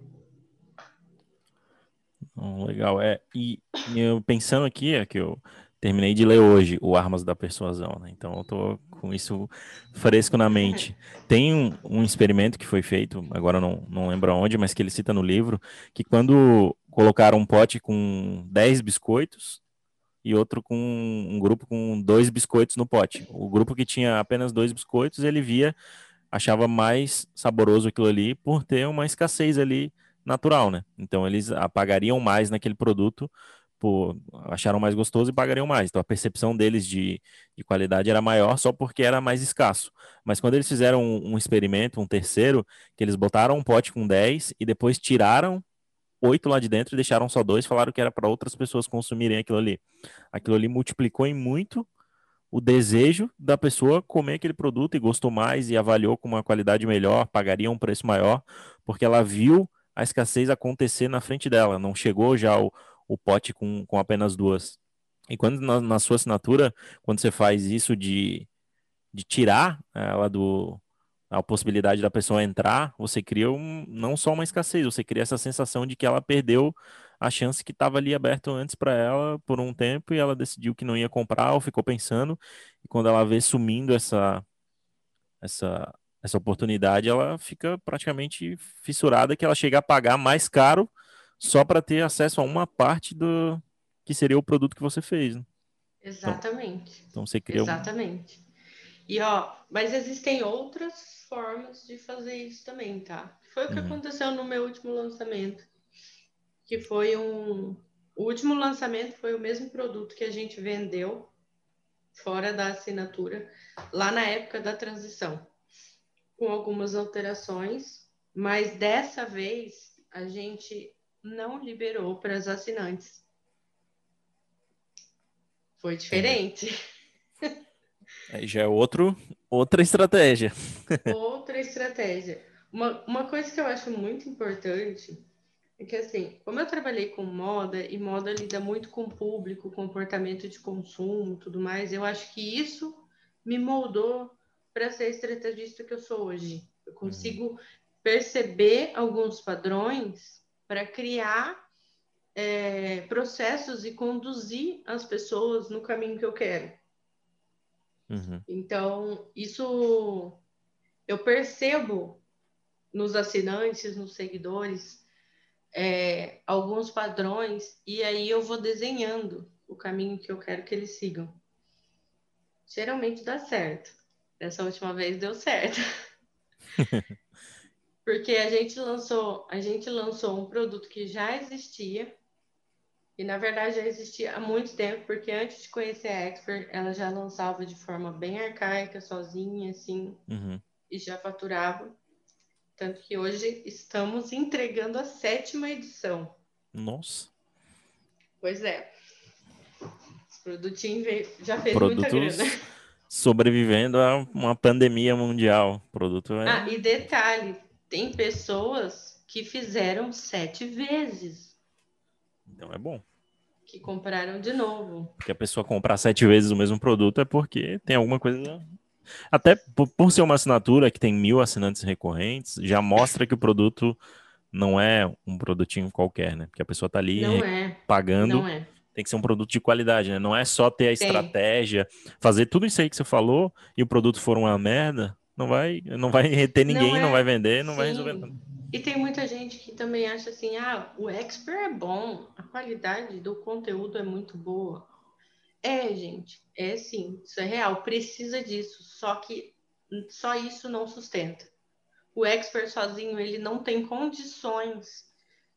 legal, é. E, e, eu pensando aqui, é que eu terminei de ler hoje o Armas da Persuasão, né? Então eu tô com isso fresco na mente. Tem um, um experimento que foi feito, agora não, não lembro onde, mas que ele cita no livro, que quando colocaram um pote com 10 biscoitos e outro com um grupo com dois biscoitos no pote. O grupo que tinha apenas dois biscoitos, ele via achava mais saboroso aquilo ali por ter uma escassez ali natural, né? Então eles apagariam mais naquele produto, por, acharam mais gostoso e pagariam mais. Então a percepção deles de, de qualidade era maior só porque era mais escasso. Mas quando eles fizeram um, um experimento, um terceiro, que eles botaram um pote com 10 e depois tiraram oito lá de dentro e deixaram só dois, falaram que era para outras pessoas consumirem aquilo ali. Aquilo ali multiplicou em muito o desejo da pessoa comer aquele produto e gostou mais e avaliou com uma qualidade melhor, pagaria um preço maior, porque ela viu a escassez acontecer na frente dela, não chegou já o, o pote com, com apenas duas. E quando na, na sua assinatura, quando você faz isso de, de tirar ela do, a possibilidade da pessoa entrar, você cria um, não só uma escassez, você cria essa sensação de que ela perdeu a chance que estava ali aberto antes para ela por um tempo e ela decidiu que não ia comprar ou ficou pensando e quando ela vê sumindo essa essa essa oportunidade, ela fica praticamente fissurada que ela chega a pagar mais caro só para ter acesso a uma parte do que seria o produto que você fez. Né? Exatamente. Então, então você cria Exatamente. Um... E ó, mas existem outras formas de fazer isso também, tá? Foi o que uhum. aconteceu no meu último lançamento que foi um. O último lançamento foi o mesmo produto que a gente vendeu fora da assinatura, lá na época da transição, com algumas alterações, mas dessa vez a gente não liberou para as assinantes. Foi diferente. Aí já é outro, outra estratégia. outra estratégia. Uma, uma coisa que eu acho muito importante é que, assim, como eu trabalhei com moda, e moda lida muito com o público, comportamento de consumo tudo mais, eu acho que isso me moldou para ser a estrategista que eu sou hoje. Eu consigo uhum. perceber alguns padrões para criar é, processos e conduzir as pessoas no caminho que eu quero. Uhum. Então, isso eu percebo nos assinantes, nos seguidores, é, alguns padrões e aí eu vou desenhando o caminho que eu quero que eles sigam. Geralmente dá certo. Dessa última vez deu certo. Porque a gente lançou, a gente lançou um produto que já existia e na verdade já existia há muito tempo, porque antes de conhecer a Expert, ela já lançava de forma bem arcaica, sozinha, assim, uhum. e já faturava. Tanto que hoje estamos entregando a sétima edição. Nossa. Pois é. Esse produtinho veio, já fez Produtos muita grana. Sobrevivendo a uma pandemia mundial. O produto é... Ah, e detalhe, tem pessoas que fizeram sete vezes. Então é bom. Que compraram de novo. Porque a pessoa comprar sete vezes o mesmo produto é porque tem alguma coisa até por, ser uma assinatura que tem mil assinantes recorrentes, já mostra que o produto não é um produtinho qualquer, né? Porque a pessoa tá ali é. pagando. É. Tem que ser um produto de qualidade, né? Não é só ter a tem. estratégia, fazer tudo isso aí que você falou e o produto for uma merda, não vai, não vai reter ninguém, não, é. não vai vender, não Sim. vai resolver nada. E tem muita gente que também acha assim, ah, o expert é bom, a qualidade do conteúdo é muito boa. É, gente, é sim, isso é real, precisa disso, só que só isso não sustenta. O expert sozinho, ele não tem condições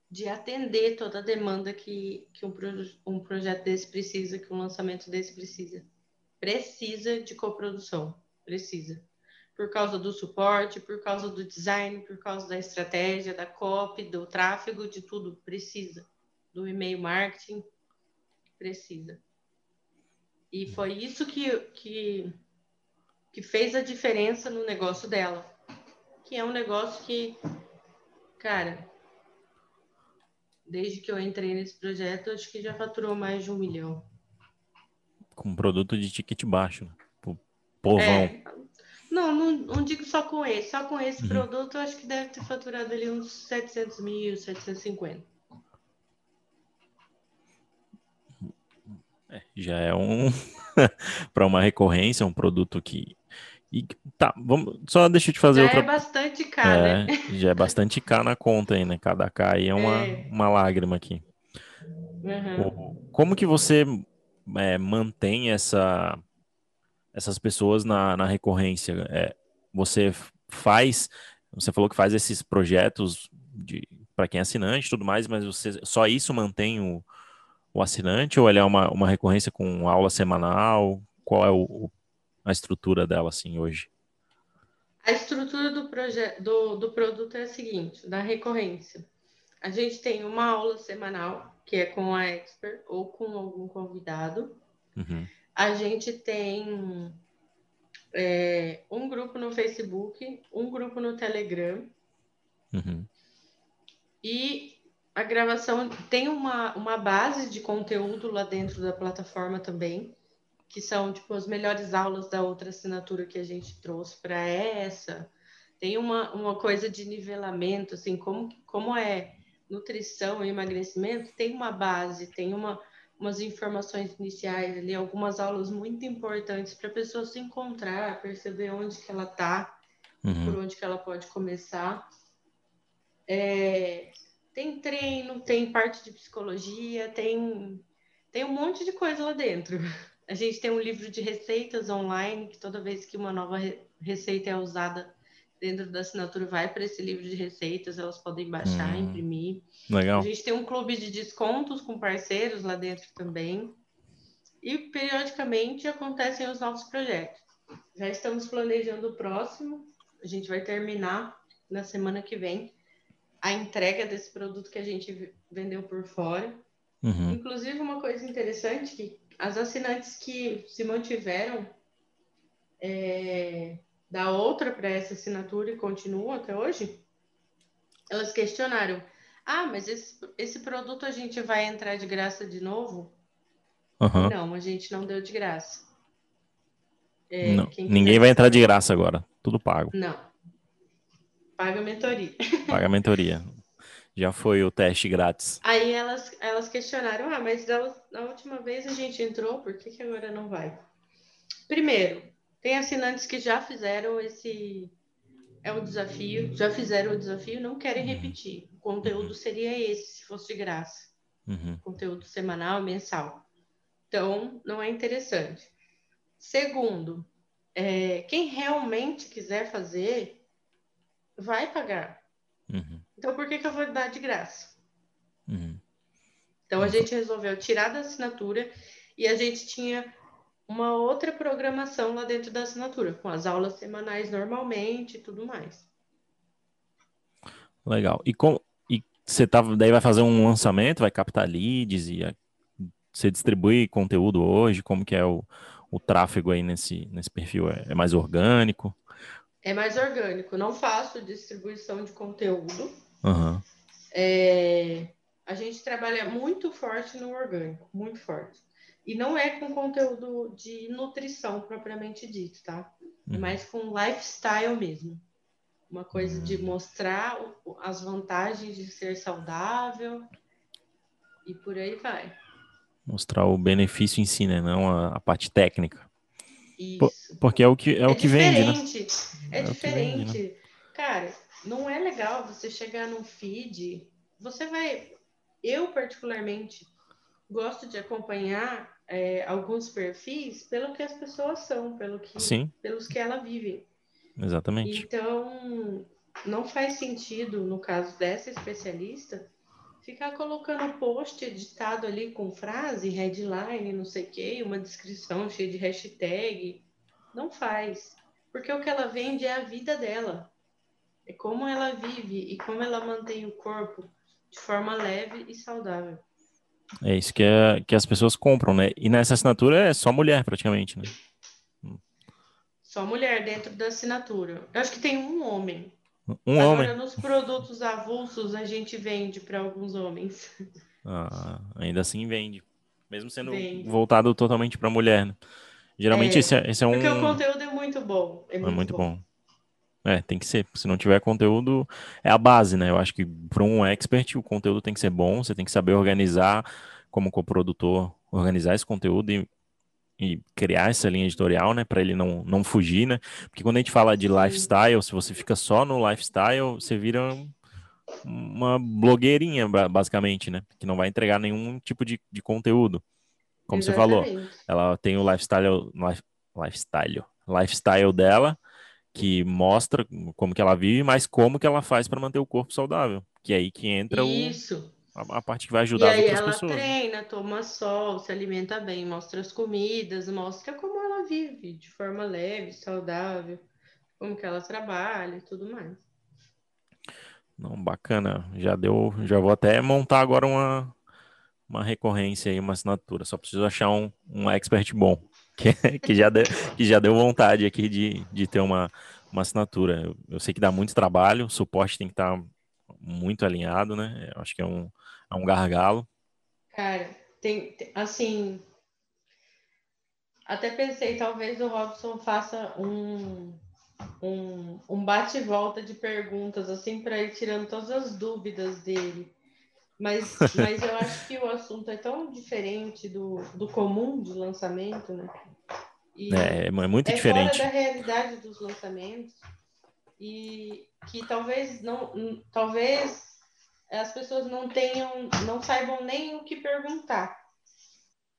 de atender toda a demanda que, que um, um projeto desse precisa, que um lançamento desse precisa. Precisa de coprodução, precisa. Por causa do suporte, por causa do design, por causa da estratégia, da copy, do tráfego, de tudo, precisa. Do e-mail marketing, precisa. E foi isso que, que, que fez a diferença no negócio dela. Que é um negócio que, cara, desde que eu entrei nesse projeto, acho que já faturou mais de um milhão. Com produto de ticket baixo, né? povão. É, não, não, não, digo só com esse. Só com esse uhum. produto, eu acho que deve ter faturado ali uns 700 mil, 750. É, já é um para uma recorrência, um produto que e, tá, vamos só deixa eu te fazer já outra. é bastante caro, é, né? Já é bastante caro na conta aí, né? Cada K aí é uma, é. uma lágrima aqui. Uhum. Como que você é, mantém essa, essas pessoas na, na recorrência? É, você faz, você falou que faz esses projetos para quem é assinante e tudo mais, mas você só isso mantém o, o assinante ou ele é uma, uma recorrência com aula semanal? Qual é o, a estrutura dela assim hoje? A estrutura do, do, do produto é a seguinte, da recorrência. A gente tem uma aula semanal, que é com a expert ou com algum convidado. Uhum. A gente tem é, um grupo no Facebook, um grupo no Telegram. Uhum. E a gravação tem uma, uma base de conteúdo lá dentro da plataforma também, que são tipo as melhores aulas da outra assinatura que a gente trouxe para essa. Tem uma, uma coisa de nivelamento, assim, como, como é nutrição e emagrecimento, tem uma base, tem uma, umas informações iniciais ali, algumas aulas muito importantes para a pessoa se encontrar, perceber onde que ela está, uhum. por onde que ela pode começar. É, tem treino, tem parte de psicologia, tem, tem um monte de coisa lá dentro. A gente tem um livro de receitas online, que toda vez que uma nova receita é usada dentro da assinatura, vai para esse livro de receitas, elas podem baixar, hum, imprimir. Legal. A gente tem um clube de descontos com parceiros lá dentro também. e periodicamente acontecem os novos projetos. Já estamos planejando o próximo, a gente vai terminar na semana que vem a entrega desse produto que a gente vendeu por fora. Uhum. Inclusive, uma coisa interessante que as assinantes que se mantiveram é, da outra para essa assinatura e continuam até hoje, elas questionaram: ah, mas esse, esse produto a gente vai entrar de graça de novo? Uhum. Não, a gente não deu de graça. É, não, ninguém vai entrar de graça agora, tudo pago. Não. Paga mentoria. Paga mentoria. Já foi o teste grátis. Aí elas, elas questionaram: ah, mas da, da última vez a gente entrou, por que, que agora não vai? Primeiro, tem assinantes que já fizeram esse. É um desafio, já fizeram o desafio, não querem uhum. repetir. O conteúdo uhum. seria esse, se fosse de graça. Uhum. Conteúdo semanal, mensal. Então, não é interessante. Segundo, é, quem realmente quiser fazer, vai pagar. Uhum. Então, por que, que eu vou dar de graça? Então, a gente resolveu tirar da assinatura e a gente tinha uma outra programação lá dentro da assinatura, com as aulas semanais normalmente e tudo mais. Legal. E, com, e você tá, daí vai fazer um lançamento, vai captar leads e você distribui conteúdo hoje? Como que é o, o tráfego aí nesse, nesse perfil? É, é mais orgânico? É mais orgânico. Não faço distribuição de conteúdo. Uhum. É, a gente trabalha muito forte no orgânico, muito forte. E não é com conteúdo de nutrição propriamente dito, tá? É uhum. mais com lifestyle mesmo. Uma coisa uhum. de mostrar as vantagens de ser saudável e por aí vai. Mostrar o benefício em si, né? Não a, a parte técnica. Isso. porque é o que, é, é o que vende, né? É, é diferente. Vende, né? Cara, não é legal você chegar num feed. Você vai. Eu, particularmente, gosto de acompanhar é, alguns perfis pelo que as pessoas são, pelo que, Sim. pelos que elas vivem. Exatamente. Então, não faz sentido, no caso dessa especialista, ficar colocando post editado ali com frase, headline, não sei o quê, uma descrição cheia de hashtag. Não faz. Porque o que ela vende é a vida dela. É como ela vive e como ela mantém o corpo de forma leve e saudável. É isso que, é, que as pessoas compram, né? E nessa assinatura é só mulher, praticamente, né? Só mulher dentro da assinatura. Eu acho que tem um homem. Um Agora, homem. nos produtos avulsos, a gente vende para alguns homens. Ah, ainda assim vende. Mesmo sendo vende. voltado totalmente para mulher, né? Geralmente é, esse, é, esse é um. Porque o conteúdo é muito bom. É muito, é muito bom. bom. É, tem que ser. Se não tiver conteúdo, é a base, né? Eu acho que para um expert o conteúdo tem que ser bom, você tem que saber organizar como coprodutor, organizar esse conteúdo e, e criar essa linha editorial, né? Para ele não, não fugir, né? Porque quando a gente fala de lifestyle, se você fica só no lifestyle, você vira uma blogueirinha, basicamente, né? Que não vai entregar nenhum tipo de, de conteúdo. Como Exatamente. você falou, ela tem o lifestyle, life, lifestyle, lifestyle dela, que mostra como que ela vive, mas como que ela faz para manter o corpo saudável. Que é aí que entra Isso. o, a, a, parte que vai ajudar e as outras ela pessoas. treina, toma sol, se alimenta bem, mostra as comidas, mostra como ela vive de forma leve, saudável, como que ela trabalha e tudo mais. Não, bacana. Já deu, já vou até montar agora uma uma recorrência aí, uma assinatura. Só preciso achar um, um expert bom. Que, que, já deu, que já deu vontade aqui de, de ter uma, uma assinatura. Eu, eu sei que dá muito trabalho, o suporte tem que estar tá muito alinhado, né? Eu acho que é um, é um gargalo. Cara, tem, assim. Até pensei, talvez o Robson faça um, um, um bate volta de perguntas, assim, para ir tirando todas as dúvidas dele. Mas, mas eu acho que o assunto é tão diferente do, do comum de lançamento, né? E é, é muito é diferente. fora da realidade dos lançamentos e que talvez não, talvez as pessoas não tenham, não saibam nem o que perguntar.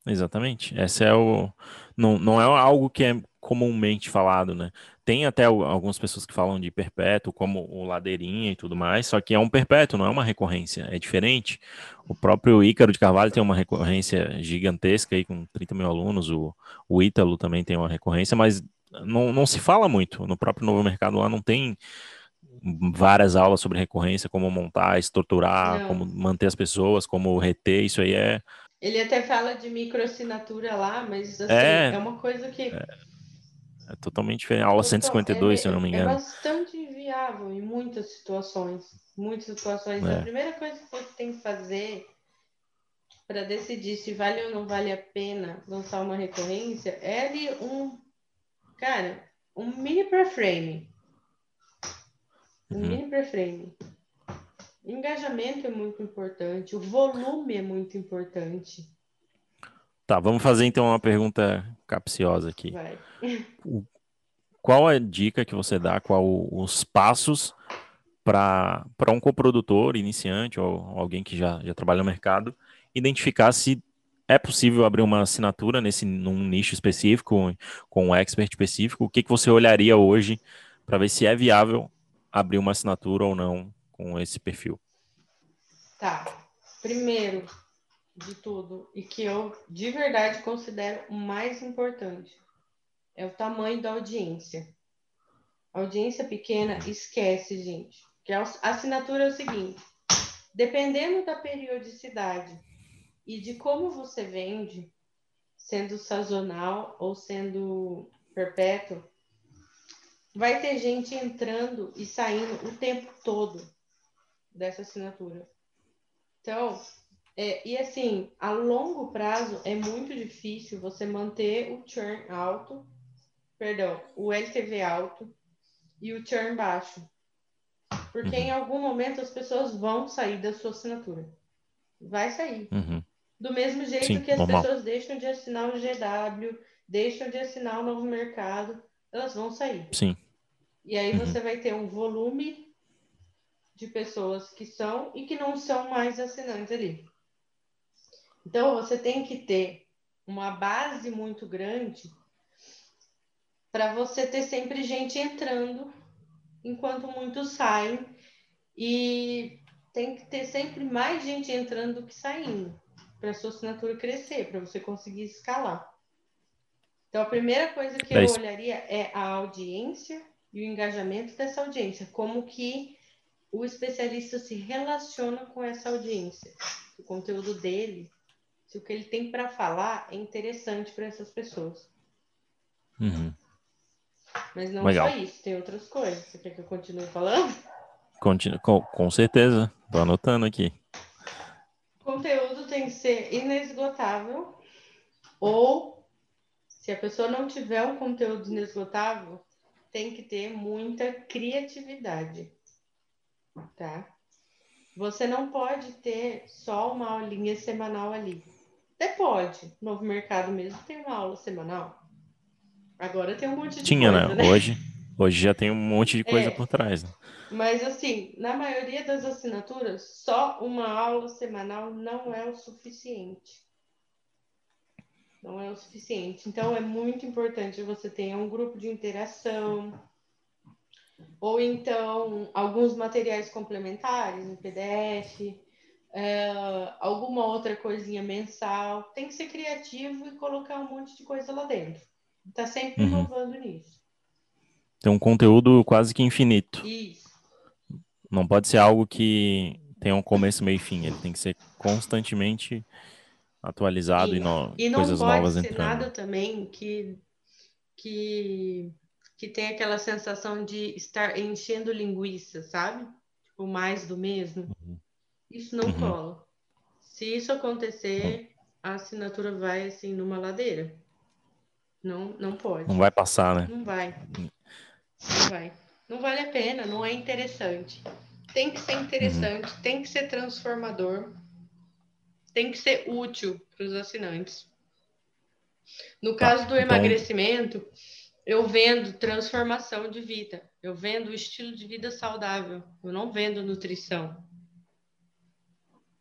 Exatamente. Essa é o não, não é algo que é comumente falado, né? Tem até algumas pessoas que falam de perpétuo, como o Ladeirinha e tudo mais, só que é um perpétuo, não é uma recorrência, é diferente. O próprio Ícaro de Carvalho tem uma recorrência gigantesca aí, com 30 mil alunos, o, o Ítalo também tem uma recorrência, mas não, não se fala muito. No próprio Novo Mercado lá não tem várias aulas sobre recorrência, como montar, estruturar, não. como manter as pessoas, como reter, isso aí é. Ele até fala de microassinatura lá, mas assim, é, é uma coisa que. É, é totalmente diferente. Aula 152, é, se eu não me é engano. É bastante inviável em muitas situações. Muitas situações. É. A primeira coisa que você tem que fazer para decidir se vale ou não vale a pena lançar uma recorrência é ali um. Cara, um mini frame um uhum. mini pré-frame. Engajamento é muito importante, o volume é muito importante. Tá, vamos fazer então uma pergunta capciosa aqui. Vai. Qual a dica que você dá, qual os passos para um coprodutor iniciante ou alguém que já, já trabalha no mercado identificar se é possível abrir uma assinatura nesse num nicho específico, com um expert específico? O que, que você olharia hoje para ver se é viável abrir uma assinatura ou não com esse perfil? Tá. Primeiro de tudo, e que eu de verdade considero o mais importante, é o tamanho da audiência. audiência pequena, esquece, gente. Que a assinatura é o seguinte: dependendo da periodicidade e de como você vende, sendo sazonal ou sendo perpétuo, vai ter gente entrando e saindo o tempo todo dessa assinatura. Então, é, e assim, a longo prazo é muito difícil você manter o churn alto, perdão, o LTV alto e o churn baixo. Porque uhum. em algum momento as pessoas vão sair da sua assinatura. Vai sair. Uhum. Do mesmo jeito Sim, que as normal. pessoas deixam de assinar o GW, deixam de assinar o novo mercado, elas vão sair. Sim. E aí uhum. você vai ter um volume de pessoas que são e que não são mais assinantes ali. Então você tem que ter uma base muito grande para você ter sempre gente entrando enquanto muitos saem. E tem que ter sempre mais gente entrando do que saindo para sua assinatura crescer, para você conseguir escalar. Então a primeira coisa que é eu olharia é a audiência e o engajamento dessa audiência, como que o especialista se relaciona com essa audiência, o conteúdo dele, se o que ele tem para falar é interessante para essas pessoas. Uhum. Mas não Legal. só isso, tem outras coisas. Você quer que eu continue falando? Continu com, com certeza, estou anotando aqui. O conteúdo tem que ser inesgotável ou se a pessoa não tiver um conteúdo inesgotável, tem que ter muita criatividade, tá? Você não pode ter só uma aulinha semanal ali. Até pode. Novo Mercado mesmo tem uma aula semanal. Agora tem um monte de Tinha, coisa, né? né? Hoje, hoje já tem um monte de coisa é, por trás. Né? Mas assim, na maioria das assinaturas, só uma aula semanal não é o suficiente não é o suficiente. Então, é muito importante você ter um grupo de interação, ou então alguns materiais complementares, um PDF, é, alguma outra coisinha mensal. Tem que ser criativo e colocar um monte de coisa lá dentro. Está sempre uhum. inovando nisso. Tem um conteúdo quase que infinito. Isso. Não pode ser algo que tenha um começo, meio e fim. Ele tem que ser constantemente atualizado e, e, no, e coisas novas entrando. não pode ser nada também que, que, que tem aquela sensação de estar enchendo linguiça, sabe? Tipo, mais do mesmo. Uhum. Isso não uhum. cola. Se isso acontecer, a assinatura vai, assim, numa ladeira. Não, não pode. Não vai passar, né? Não vai. Não vai. Não vale a pena, não é interessante. Tem que ser interessante, uhum. tem que ser transformador tem que ser útil para os assinantes. No tá, caso do então... emagrecimento, eu vendo transformação de vida, eu vendo estilo de vida saudável, eu não vendo nutrição.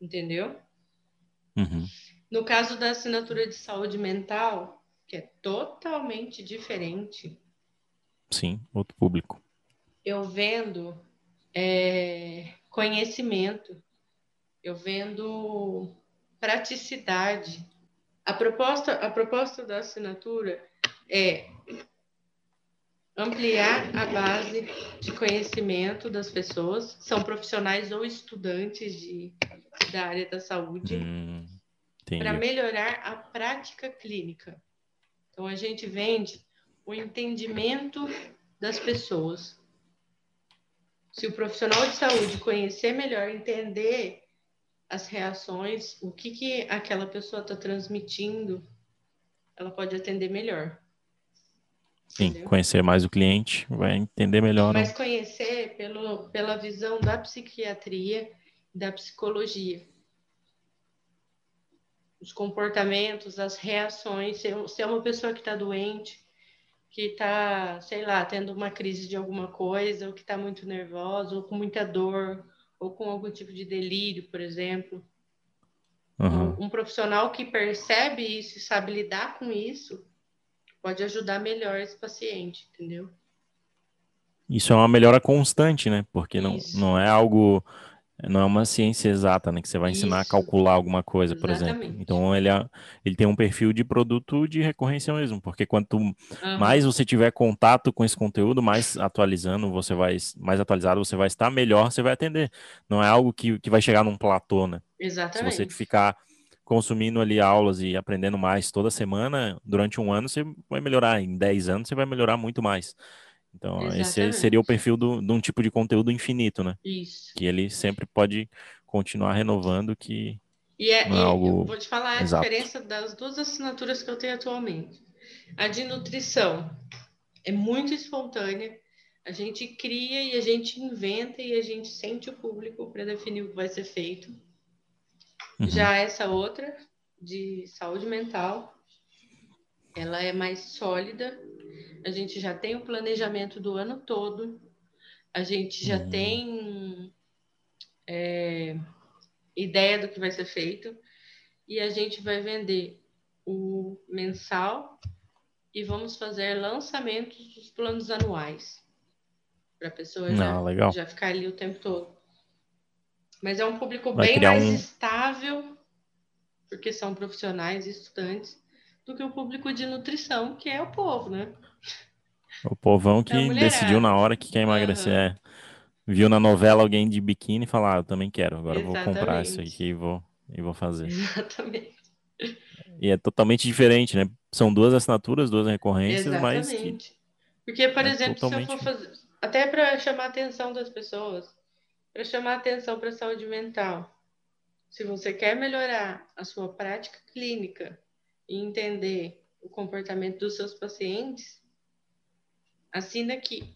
Entendeu? Uhum. No caso da assinatura de saúde mental, que é totalmente diferente. Sim, outro público. Eu vendo é, conhecimento, eu vendo praticidade. A proposta, a proposta da assinatura é ampliar a base de conhecimento das pessoas, são profissionais ou estudantes de, da área da saúde, hum, para melhorar a prática clínica. Então, a gente vende o entendimento das pessoas. Se o profissional de saúde conhecer melhor, entender as reações, o que, que aquela pessoa está transmitindo, ela pode atender melhor. Sim, Entendeu? conhecer mais o cliente, vai entender melhor. Né? Mas conhecer pelo, pela visão da psiquiatria da psicologia. Os comportamentos, as reações. Se é uma pessoa que está doente, que está, sei lá, tendo uma crise de alguma coisa, ou que está muito nervosa, ou com muita dor, ou com algum tipo de delírio, por exemplo. Uhum. Um, um profissional que percebe isso e sabe lidar com isso pode ajudar melhor esse paciente, entendeu? Isso é uma melhora constante, né? Porque não, não é algo, não é uma ciência exata, né? Que você vai ensinar Isso. a calcular alguma coisa, por Exatamente. exemplo. Então ele, é, ele tem um perfil de produto de recorrência mesmo, porque quanto uhum. mais você tiver contato com esse conteúdo, mais atualizando você vai, mais atualizado você vai estar, melhor você vai atender. Não é algo que, que vai chegar num platô, né? Exatamente. Se você ficar consumindo ali aulas e aprendendo mais toda semana, durante um ano você vai melhorar, em 10 anos você vai melhorar muito mais. Então, Exatamente. esse seria o perfil do, de um tipo de conteúdo infinito, né? Isso. Que ele sempre pode continuar renovando, que e é, não é algo vou te falar a exato. diferença das duas assinaturas que eu tenho atualmente. A de nutrição é muito espontânea, a gente cria e a gente inventa e a gente sente o público para definir o que vai ser feito. Uhum. Já essa outra, de saúde mental, ela é mais sólida. A gente já tem o planejamento do ano todo. A gente já uhum. tem é, ideia do que vai ser feito. E a gente vai vender o mensal e vamos fazer lançamentos dos planos anuais. Para a pessoa já, ah, já ficar ali o tempo todo. Mas é um público Vai bem mais um... estável, porque são profissionais e estudantes, do que o público de nutrição, que é o povo, né? O povão que é decidiu na hora que quer emagrecer. Uhum. É. Viu na novela alguém de biquíni e falou: ah, eu também quero, agora eu vou comprar isso aqui e vou, e vou fazer. Exatamente. E é totalmente diferente, né? São duas assinaturas, duas recorrências, Exatamente. mas. Que... Porque, por é exemplo, totalmente... se eu for fazer. Até para chamar a atenção das pessoas, para chamar atenção para a saúde mental. Se você quer melhorar a sua prática clínica e entender o comportamento dos seus pacientes, assina aqui.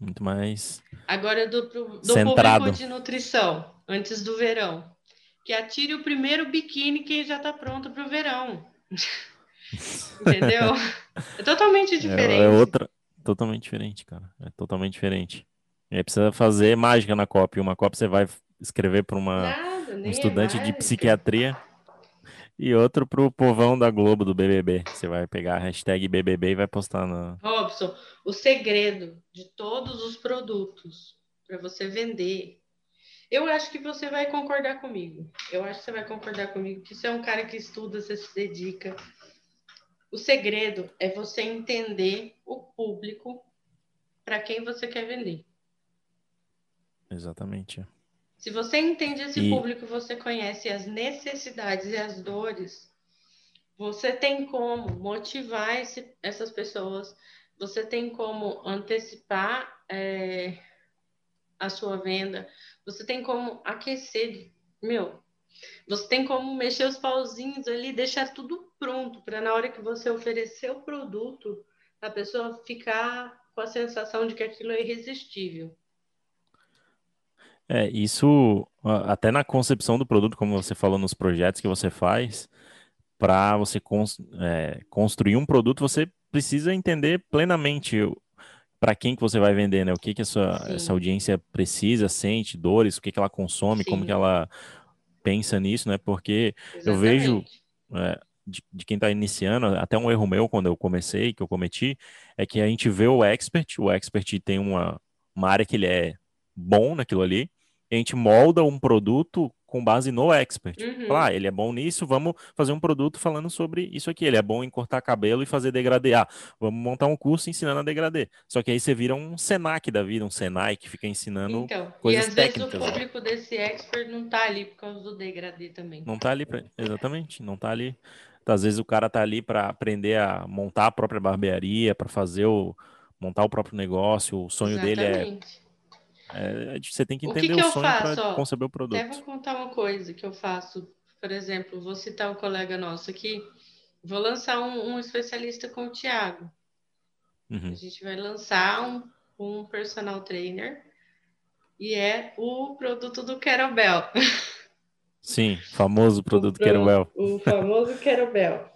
Muito mais. Agora do, do centrado. público de nutrição, antes do verão. Que atire o primeiro biquíni que já está pronto para o verão. Entendeu? É totalmente diferente. É, é outra, totalmente diferente, cara. É totalmente diferente. E aí precisa fazer mágica na cópia. Uma cópia você vai escrever para uma um estudante é de psiquiatria e outro para o povão da Globo do BBB. Você vai pegar a hashtag BBB e vai postar na. Robson, o segredo de todos os produtos para você vender. Eu acho que você vai concordar comigo. Eu acho que você vai concordar comigo que você é um cara que estuda, você se dedica. O segredo é você entender o público para quem você quer vender. Exatamente. Se você entende esse e... público, você conhece as necessidades e as dores, você tem como motivar esse, essas pessoas, você tem como antecipar é, a sua venda, você tem como aquecer, meu, você tem como mexer os pauzinhos ali, deixar tudo pronto para na hora que você oferecer o produto, a pessoa ficar com a sensação de que aquilo é irresistível. É, isso até na concepção do produto, como você falou nos projetos que você faz, para você cons é, construir um produto, você precisa entender plenamente para quem que você vai vender, né? O que que essa, essa audiência precisa, sente, dores, o que que ela consome, Sim. como que ela pensa nisso, né? Porque Exatamente. eu vejo é, de, de quem está iniciando, até um erro meu quando eu comecei, que eu cometi, é que a gente vê o expert, o expert tem uma, uma área que ele é bom naquilo ali, a gente molda um produto com base no expert. Uhum. Ah, ele é bom nisso, vamos fazer um produto falando sobre isso aqui. Ele é bom em cortar cabelo e fazer degradê. Ah, vamos montar um curso ensinando a degradê. Só que aí você vira um Senac da vida, um Senai que fica ensinando então, coisas e às técnicas. Vezes o público desse expert não tá ali por causa do degradê também. Não tá ali, pra... exatamente, não tá ali. Às vezes o cara tá ali para aprender a montar a própria barbearia, para fazer o montar o próprio negócio. O sonho exatamente. dele é é, é você tem que entender o, que que o sonho para conceber o produto. Até vou contar uma coisa que eu faço. Por exemplo, vou citar um colega nosso aqui. Vou lançar um, um especialista com o Thiago. Uhum. A gente vai lançar um, um personal trainer e é o produto do Kettlebell. Sim, famoso produto o, Kettlebell. O famoso Kettlebell.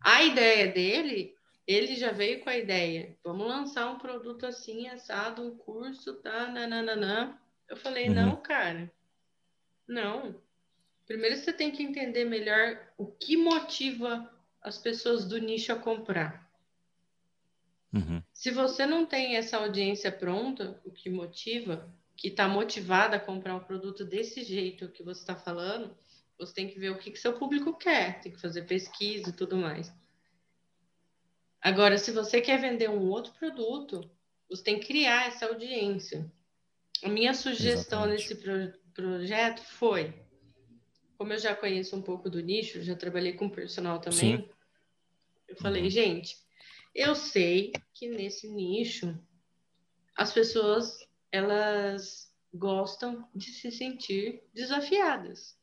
A ideia dele ele já veio com a ideia, vamos lançar um produto assim, assado, um curso, tá, nananana. Eu falei, uhum. não, cara, não. Primeiro você tem que entender melhor o que motiva as pessoas do nicho a comprar. Uhum. Se você não tem essa audiência pronta, o que motiva, que está motivada a comprar um produto desse jeito que você está falando, você tem que ver o que, que seu público quer, tem que fazer pesquisa e tudo mais. Agora, se você quer vender um outro produto, você tem que criar essa audiência. A minha sugestão Exatamente. nesse pro projeto foi, como eu já conheço um pouco do nicho, já trabalhei com personal também, Sim. eu falei, uhum. gente, eu sei que nesse nicho as pessoas elas gostam de se sentir desafiadas.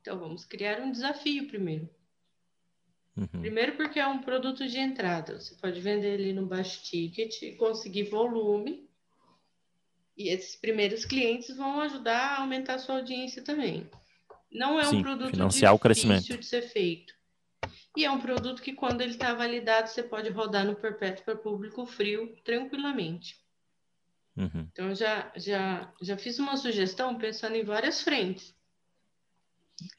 Então vamos criar um desafio primeiro. Uhum. Primeiro porque é um produto de entrada. Você pode vender ele no baixo ticket, conseguir volume. E esses primeiros clientes vão ajudar a aumentar a sua audiência também. Não é Sim, um produto financiar difícil o crescimento. de ser feito. E é um produto que, quando ele está validado, você pode rodar no perpétuo para público frio tranquilamente. Uhum. Então, já, já, já fiz uma sugestão pensando em várias frentes.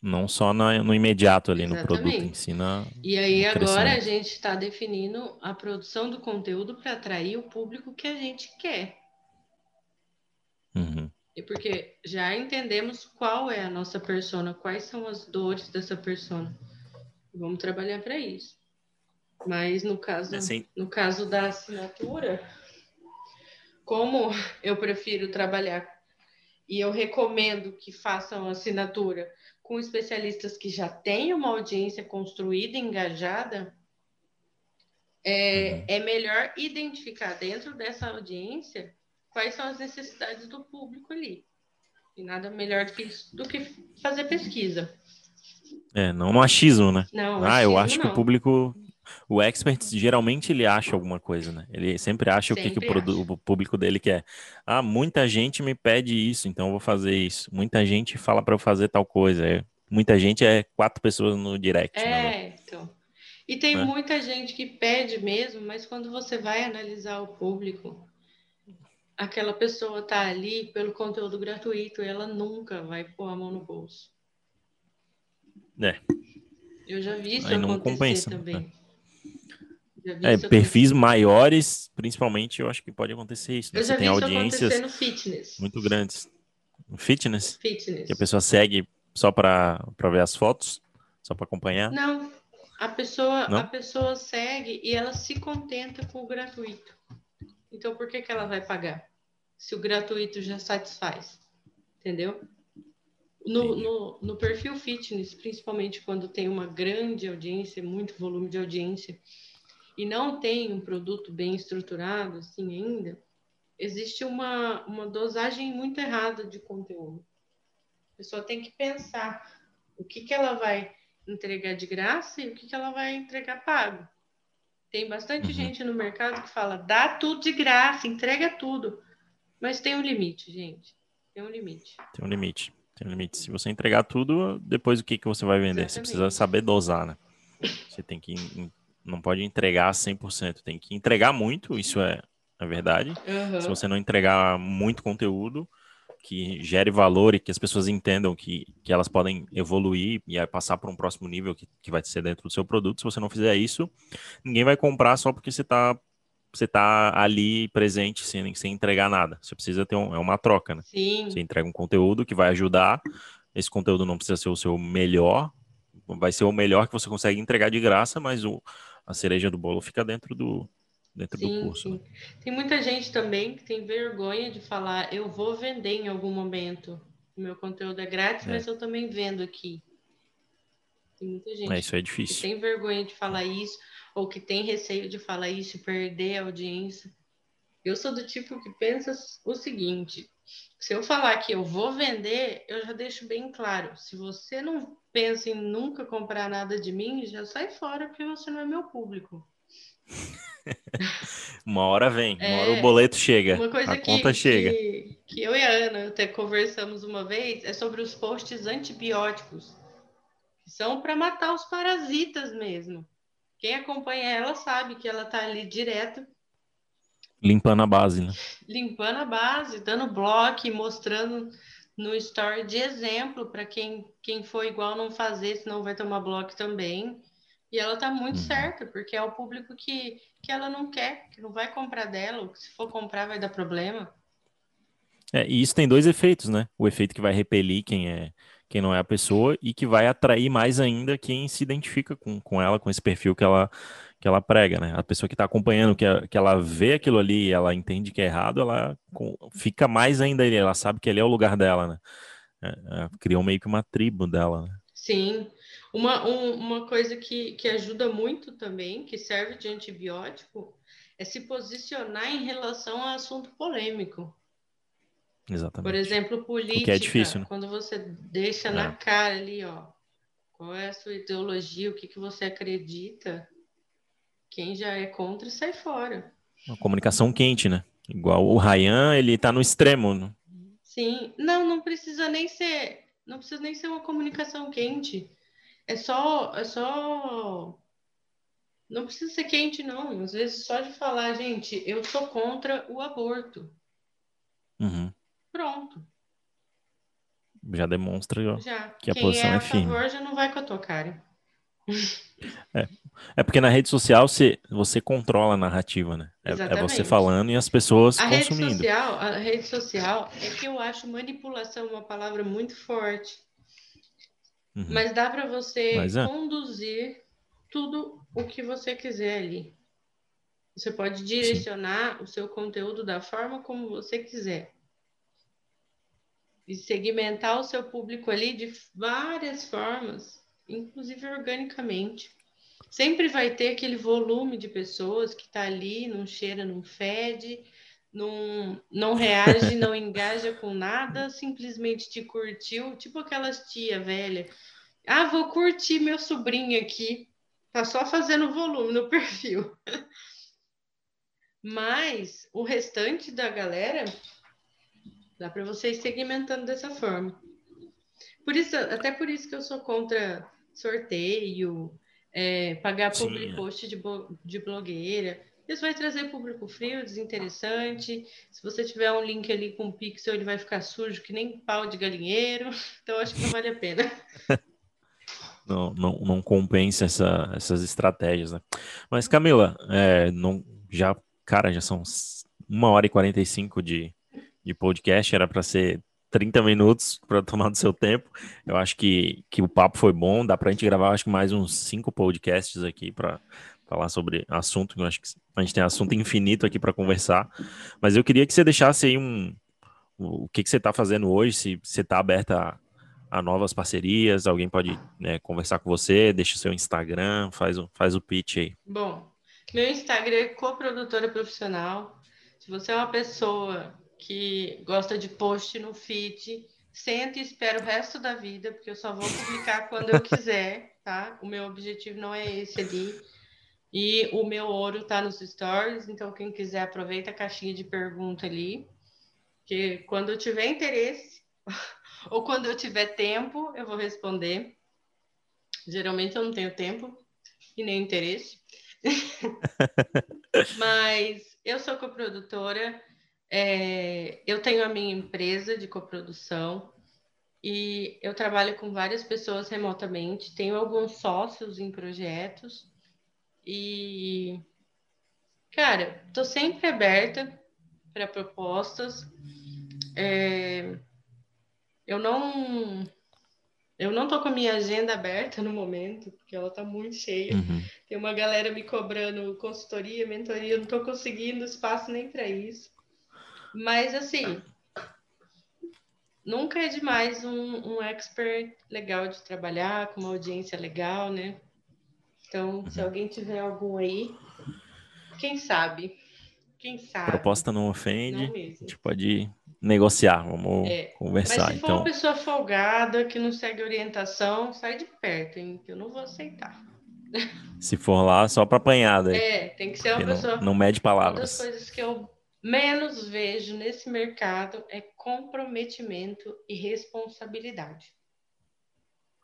Não só na, no imediato ali Exatamente. no produto, ensina. E aí agora a gente está definindo a produção do conteúdo para atrair o público que a gente quer. Uhum. E porque já entendemos qual é a nossa persona, quais são as dores dessa persona. Vamos trabalhar para isso. Mas no caso, assim... no caso da assinatura, como eu prefiro trabalhar e eu recomendo que façam assinatura com especialistas que já têm uma audiência construída, engajada, é, uhum. é melhor identificar dentro dessa audiência quais são as necessidades do público ali. E nada melhor do que, do que fazer pesquisa. É, não no achismo, né? Não, ah, eu acho não. que o público o expert geralmente ele acha alguma coisa, né? Ele sempre acha sempre o que, que o, o, público dele quer. Ah, muita gente me pede isso, então eu vou fazer isso. Muita gente fala para eu fazer tal coisa. É, muita gente é quatro pessoas no direct. É, né? então. E tem é. muita gente que pede mesmo, mas quando você vai analisar o público, aquela pessoa tá ali pelo conteúdo gratuito e ela nunca vai pôr a mão no bolso. É. Eu já vi isso Aí acontecer compensa, né? também. Né? É, perfis maiores, principalmente, eu acho que pode acontecer isso. Né? Eu já Você tem audiências no fitness. muito grandes. Fitness? Fitness. Que a pessoa segue só para ver as fotos, só para acompanhar? Não, a pessoa, Não? a pessoa segue e ela se contenta com o gratuito. Então, por que, que ela vai pagar? Se o gratuito já satisfaz. Entendeu? No, no, no, perfil fitness, principalmente quando tem uma grande audiência, muito volume de audiência, e não tem um produto bem estruturado assim ainda, existe uma, uma dosagem muito errada de conteúdo. A pessoa tem que pensar o que, que ela vai entregar de graça e o que, que ela vai entregar pago. Tem bastante uhum. gente no mercado que fala, dá tudo de graça, entrega tudo. Mas tem um limite, gente. Tem um limite. Tem um limite. Tem um limite. Se você entregar tudo, depois o que, que você vai vender? Exatamente. Você precisa saber dosar, né? Você tem que não pode entregar 100%, tem que entregar muito, isso é, é verdade. Uhum. Se você não entregar muito conteúdo, que gere valor e que as pessoas entendam que, que elas podem evoluir e passar para um próximo nível que, que vai ser dentro do seu produto. Se você não fizer isso, ninguém vai comprar só porque você está você tá ali presente sem, sem entregar nada. Você precisa ter um, é uma troca, né? Sim. Você entrega um conteúdo que vai ajudar. Esse conteúdo não precisa ser o seu melhor, vai ser o melhor que você consegue entregar de graça, mas o, a cereja do bolo fica dentro do, dentro sim, do curso. Né? Tem muita gente também que tem vergonha de falar, eu vou vender em algum momento. O meu conteúdo é grátis, é. mas eu também vendo aqui. Tem muita gente é, isso é difícil. que tem vergonha de falar isso, ou que tem receio de falar isso perder a audiência. Eu sou do tipo que pensa o seguinte: se eu falar que eu vou vender, eu já deixo bem claro. Se você não pensa em nunca comprar nada de mim, já sai fora, porque você não é meu público. uma hora vem, uma hora o é, boleto chega, uma coisa a que, conta chega. Que, que eu e a Ana até conversamos uma vez é sobre os posts antibióticos, que são para matar os parasitas mesmo. Quem acompanha ela sabe que ela está ali direto. Limpando a base, né? Limpando a base, dando bloco, mostrando no story de exemplo para quem, quem for igual não fazer, senão vai tomar bloco também. E ela tá muito uhum. certa, porque é o público que, que ela não quer, que não vai comprar dela, ou que se for comprar vai dar problema. É, e isso tem dois efeitos, né? O efeito que vai repelir quem é quem não é a pessoa e que vai atrair mais ainda quem se identifica com, com ela, com esse perfil que ela, que ela prega, né? A pessoa que está acompanhando, que, que ela vê aquilo ali e ela entende que é errado, ela com, fica mais ainda ali, ela sabe que ali é o lugar dela, né? É, é, criou meio que uma tribo dela, né? Sim. Uma, um, uma coisa que, que ajuda muito também, que serve de antibiótico, é se posicionar em relação a assunto polêmico. Exatamente. Por exemplo, política. Porque é difícil, né? Quando você deixa é. na cara ali, ó, qual é a sua ideologia, o que, que você acredita, quem já é contra sai fora. Uma comunicação quente, né? Igual o Ryan, ele tá no extremo. Né? Sim. Não, não precisa nem ser. Não precisa nem ser uma comunicação quente. É só, é só. Não precisa ser quente, não. Às vezes só de falar, gente, eu sou contra o aborto. Uhum. Pronto. Já demonstra já. que a Quem posição é, é firme. Favor, já não vai com a tua cara. É. é porque na rede social você, você controla a narrativa, né? É, é você falando e as pessoas a consumindo. Rede social, a rede social é que eu acho manipulação uma palavra muito forte. Uhum. Mas dá para você é. conduzir tudo o que você quiser ali. Você pode direcionar Sim. o seu conteúdo da forma como você quiser. E segmentar o seu público ali de várias formas, inclusive organicamente. Sempre vai ter aquele volume de pessoas que está ali, não cheira, não fede, não, não reage, não engaja com nada, simplesmente te curtiu, tipo aquelas tia velha. Ah, vou curtir meu sobrinho aqui. Tá só fazendo volume no perfil. Mas o restante da galera dá para você ir segmentando dessa forma. Por isso, até por isso que eu sou contra sorteio, é, pagar public post de, de blogueira. Isso vai trazer público frio, desinteressante. Se você tiver um link ali com pixel, ele vai ficar sujo que nem pau de galinheiro. Então, acho que não vale a pena. não, não, não compensa essa, essas estratégias, né? Mas, Camila, é, não, já, cara, já são uma hora e 45 de, de podcast, era para ser 30 minutos para tomar do seu tempo. Eu acho que, que o papo foi bom, dá para a gente gravar acho que mais uns cinco podcasts aqui para falar sobre assunto, eu acho que a gente tem assunto infinito aqui para conversar. Mas eu queria que você deixasse aí um o que, que você está fazendo hoje, se você está aberta a, a, novas parcerias, alguém pode né, conversar com você, deixa o seu Instagram, faz o, faz o pitch aí. Bom, meu Instagram é coprodutora profissional. Se você é uma pessoa que gosta de post no feed, senta e espera o resto da vida, porque eu só vou publicar quando eu quiser, tá? O meu objetivo não é esse ali. E o meu ouro tá nos stories, então quem quiser aproveita a caixinha de pergunta ali, que quando eu tiver interesse ou quando eu tiver tempo, eu vou responder. Geralmente eu não tenho tempo e nem interesse. Mas eu sou coprodutora, É, eu tenho a minha empresa de coprodução e eu trabalho com várias pessoas remotamente. Tenho alguns sócios em projetos e, cara, estou sempre aberta para propostas. É, eu não eu não tô com a minha agenda aberta no momento, porque ela tá muito cheia. Uhum. Tem uma galera me cobrando consultoria, mentoria, eu não tô conseguindo espaço nem para isso. Mas assim, nunca é demais um, um expert legal de trabalhar, com uma audiência legal, né? Então, se alguém tiver algum aí, quem sabe? Quem sabe? Proposta não ofende. Não a gente pode negociar, vamos é. conversar. Mas se for então... uma pessoa folgada que não segue orientação, sai de perto, hein? Que eu não vou aceitar. Se for lá, só para apanhar, né? É, tem que ser uma Porque pessoa. Não, não mede palavras. Uma das coisas que eu menos vejo nesse mercado é comprometimento e responsabilidade.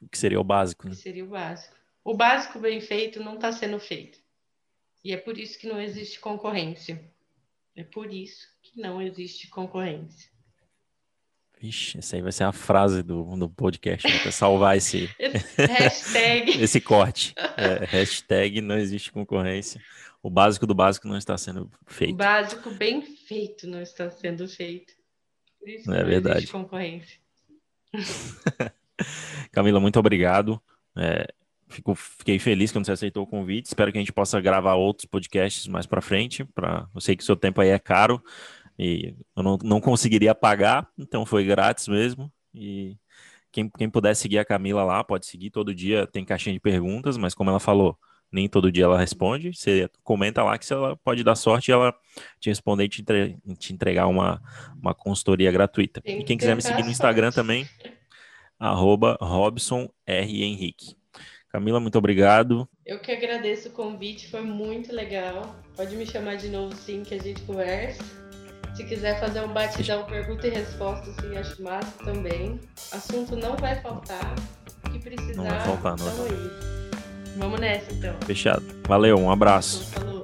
O que seria o básico, né? Que seria o básico. O básico bem feito não está sendo feito. E é por isso que não existe concorrência. É por isso que não existe concorrência. Vixe, essa aí vai ser a frase do, do podcast, né? Pra salvar esse, hashtag. esse corte. É, hashtag não existe concorrência. O básico do básico não está sendo feito. O básico bem feito não está sendo feito. Por isso é não verdade. existe concorrência. Camila, muito obrigado. É, fico, fiquei feliz quando você aceitou o convite. Espero que a gente possa gravar outros podcasts mais para frente. Pra, eu sei que o seu tempo aí é caro e eu não, não conseguiria pagar, então foi grátis mesmo. E quem, quem puder seguir a Camila lá, pode seguir todo dia, tem caixinha de perguntas, mas como ela falou, nem todo dia ela responde. Você comenta lá que se ela pode dar sorte ela te responder e te, entre, te entregar uma, uma consultoria gratuita. e quem quiser me seguir no Instagram também, arroba Robson R. Henrique. Camila, muito obrigado. Eu que agradeço o convite, foi muito legal. Pode me chamar de novo sim, que a gente conversa. Se quiser fazer um batidão, pergunta e resposta, assim, acho massa também. Assunto não vai faltar. O que precisar, não vai faltar, não. Aí. Vamos nessa, então. Fechado. Valeu, um abraço. Falou.